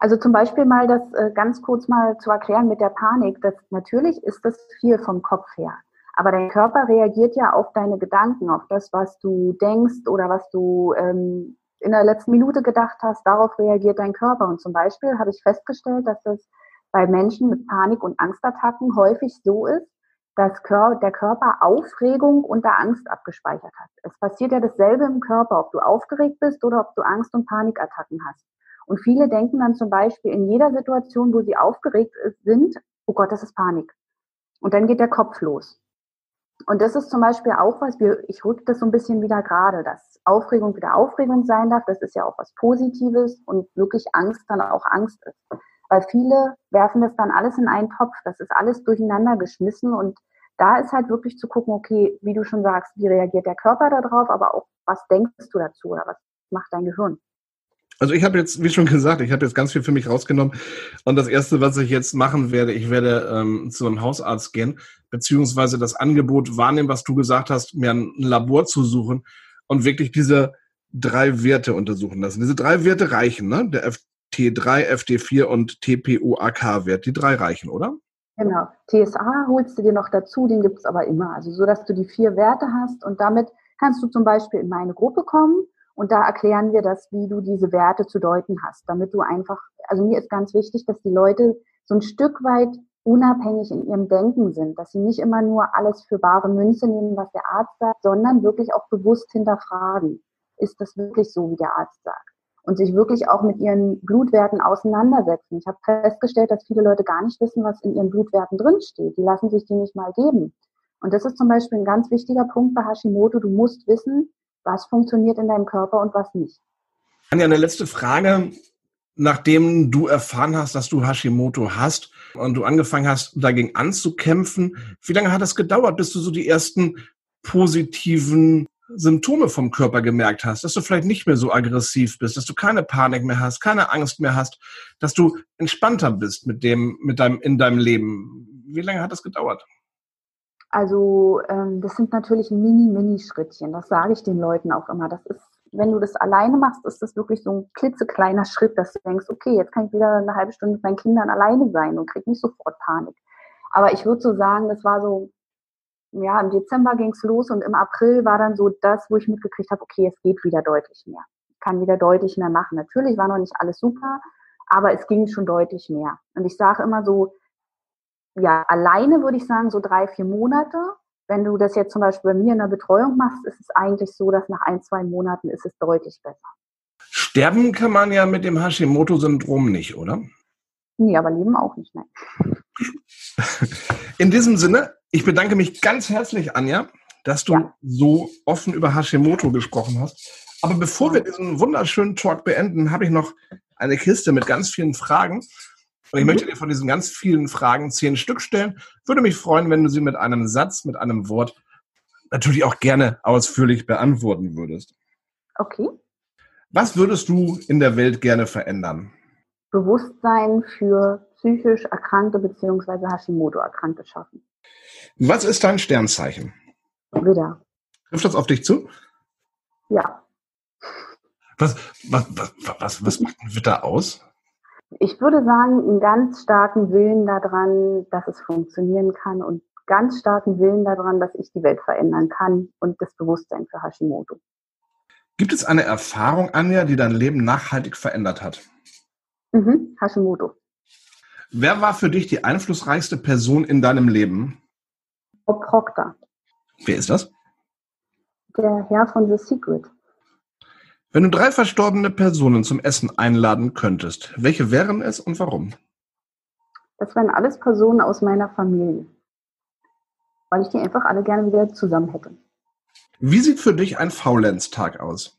also zum Beispiel mal das äh, ganz kurz mal zu erklären mit der Panik. Das, natürlich ist das viel vom Kopf her. Aber dein Körper reagiert ja auf deine Gedanken, auf das, was du denkst oder was du ähm, in der letzten Minute gedacht hast. Darauf reagiert dein Körper. Und zum Beispiel habe ich festgestellt, dass das bei Menschen mit Panik- und Angstattacken häufig so ist, dass der Körper Aufregung unter Angst abgespeichert hat. Es passiert ja dasselbe im Körper, ob du aufgeregt bist oder ob du Angst- und Panikattacken hast. Und viele denken dann zum Beispiel in jeder Situation, wo sie aufgeregt sind, oh Gott, das ist Panik. Und dann geht der Kopf los. Und das ist zum Beispiel auch was, wir, ich rücke das so ein bisschen wieder gerade, dass Aufregung wieder Aufregung sein darf. Das ist ja auch was Positives und wirklich Angst dann auch Angst ist. Weil viele werfen das dann alles in einen Topf. Das ist alles durcheinander geschmissen und da ist halt wirklich zu gucken, okay, wie du schon sagst, wie reagiert der Körper darauf, aber auch, was denkst du dazu oder was macht dein Gehirn? Also ich habe jetzt, wie schon gesagt, ich habe jetzt ganz viel für mich rausgenommen. Und das Erste, was ich jetzt machen werde, ich werde ähm, zu einem Hausarzt gehen, beziehungsweise das Angebot wahrnehmen, was du gesagt hast, mir ein Labor zu suchen und wirklich diese drei Werte untersuchen lassen. Diese drei Werte reichen, ne? Der FT3, FT4 und TPOAK-Wert. Die drei reichen, oder? Genau. TSA holst du dir noch dazu, den gibt es aber immer. Also so, dass du die vier Werte hast und damit kannst du zum Beispiel in meine Gruppe kommen und da erklären wir das, wie du diese Werte zu deuten hast, damit du einfach, also mir ist ganz wichtig, dass die Leute so ein Stück weit unabhängig in ihrem Denken sind, dass sie nicht immer nur alles für bare Münze nehmen, was der Arzt sagt, sondern wirklich auch bewusst hinterfragen. Ist das wirklich so, wie der Arzt sagt? Und sich wirklich auch mit ihren Blutwerten auseinandersetzen. Ich habe festgestellt, dass viele Leute gar nicht wissen, was in ihren Blutwerten drinsteht. Die lassen sich die nicht mal geben. Und das ist zum Beispiel ein ganz wichtiger Punkt bei Hashimoto. Du musst wissen, was funktioniert in deinem Körper und was nicht. Anja, eine letzte Frage. Nachdem du erfahren hast, dass du Hashimoto hast und du angefangen hast, dagegen anzukämpfen, wie lange hat das gedauert, bis du so die ersten positiven Symptome vom Körper gemerkt hast, dass du vielleicht nicht mehr so aggressiv bist, dass du keine Panik mehr hast, keine Angst mehr hast, dass du entspannter bist mit dem, mit deinem, in deinem Leben. Wie lange hat das gedauert? Also ähm, das sind natürlich Mini-Mini-Schrittchen. Das sage ich den Leuten auch immer. Das ist, wenn du das alleine machst, ist das wirklich so ein klitzekleiner Schritt, dass du denkst, okay, jetzt kann ich wieder eine halbe Stunde mit meinen Kindern alleine sein und krieg nicht sofort Panik. Aber ich würde so sagen, das war so, ja, im Dezember ging's los und im April war dann so das, wo ich mitgekriegt habe, okay, es geht wieder deutlich mehr. Ich kann wieder deutlich mehr machen. Natürlich war noch nicht alles super, aber es ging schon deutlich mehr. Und ich sage immer so, ja, alleine würde ich sagen, so drei, vier Monate. Wenn du das jetzt zum Beispiel bei mir in der Betreuung machst, ist es eigentlich so, dass nach ein, zwei Monaten ist es deutlich besser. Sterben kann man ja mit dem Hashimoto-Syndrom nicht, oder? Nee, aber leben auch nicht, nein. In diesem Sinne, ich bedanke mich ganz herzlich, Anja, dass du ja. so offen über Hashimoto gesprochen hast. Aber bevor wir diesen wunderschönen Talk beenden, habe ich noch eine Kiste mit ganz vielen Fragen. Und ich mhm. möchte dir von diesen ganz vielen Fragen zehn Stück stellen. Würde mich freuen, wenn du sie mit einem Satz, mit einem Wort natürlich auch gerne ausführlich beantworten würdest. Okay. Was würdest du in der Welt gerne verändern? Bewusstsein für psychisch Erkrankte bzw. Hashimoto-Erkrankte schaffen. Was ist dein Sternzeichen? Widder. Trifft das auf dich zu? Ja. Was, was, was, was, was macht ein Witter aus? Ich würde sagen, einen ganz starken Willen daran, dass es funktionieren kann und ganz starken Willen daran, dass ich die Welt verändern kann und das Bewusstsein für Hashimoto. Gibt es eine Erfahrung, Anja, die dein Leben nachhaltig verändert hat? Mhm, Hashimoto. Wer war für dich die einflussreichste Person in deinem Leben? Bob Proctor. Wer ist das? Der Herr von The Secret. Wenn du drei verstorbene Personen zum Essen einladen könntest, welche wären es und warum? Das wären alles Personen aus meiner Familie, weil ich die einfach alle gerne wieder zusammen hätte. Wie sieht für dich ein Faulenztag aus?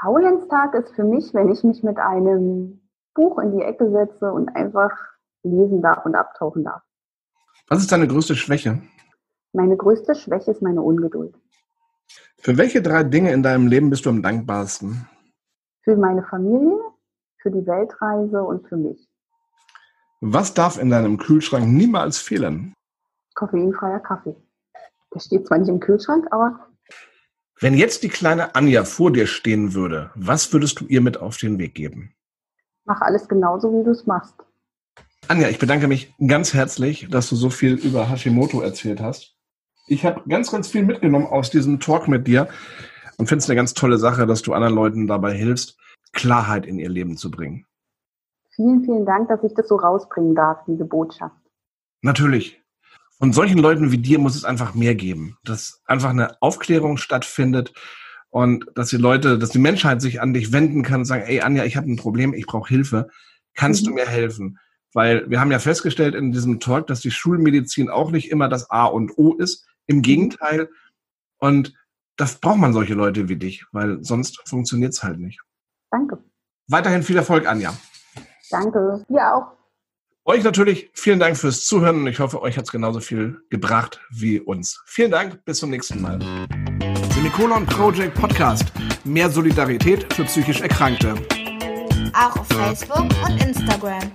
Faulenztag ist für mich, wenn ich mich mit einem Buch in die Ecke setze und einfach lesen darf und abtauchen darf. Was ist deine größte Schwäche? Meine größte Schwäche ist meine Ungeduld. Für welche drei Dinge in deinem Leben bist du am dankbarsten? Für meine Familie, für die Weltreise und für mich. Was darf in deinem Kühlschrank niemals fehlen? Koffeinfreier Kaffee. Der steht zwar nicht im Kühlschrank, aber. Wenn jetzt die kleine Anja vor dir stehen würde, was würdest du ihr mit auf den Weg geben? Mach alles genauso, wie du es machst. Anja, ich bedanke mich ganz herzlich, dass du so viel über Hashimoto erzählt hast. Ich habe ganz, ganz viel mitgenommen aus diesem Talk mit dir und finde es eine ganz tolle Sache, dass du anderen Leuten dabei hilfst, Klarheit in ihr Leben zu bringen. Vielen, vielen Dank, dass ich das so rausbringen darf, diese Botschaft. Natürlich. Von solchen Leuten wie dir muss es einfach mehr geben, dass einfach eine Aufklärung stattfindet und dass die Leute, dass die Menschheit sich an dich wenden kann und sagen, ey Anja, ich habe ein Problem, ich brauche Hilfe. Kannst mhm. du mir helfen? Weil wir haben ja festgestellt in diesem Talk, dass die Schulmedizin auch nicht immer das A und O ist. Im mhm. Gegenteil. Und das braucht man solche Leute wie dich, weil sonst funktioniert es halt nicht. Danke. Weiterhin viel Erfolg, Anja. Danke. Dir auch. Euch natürlich vielen Dank fürs Zuhören und ich hoffe, euch hat es genauso viel gebracht wie uns. Vielen Dank, bis zum nächsten Mal. Semikolon Project Podcast. Mehr Solidarität für psychisch Erkrankte. Auch auf Facebook und Instagram.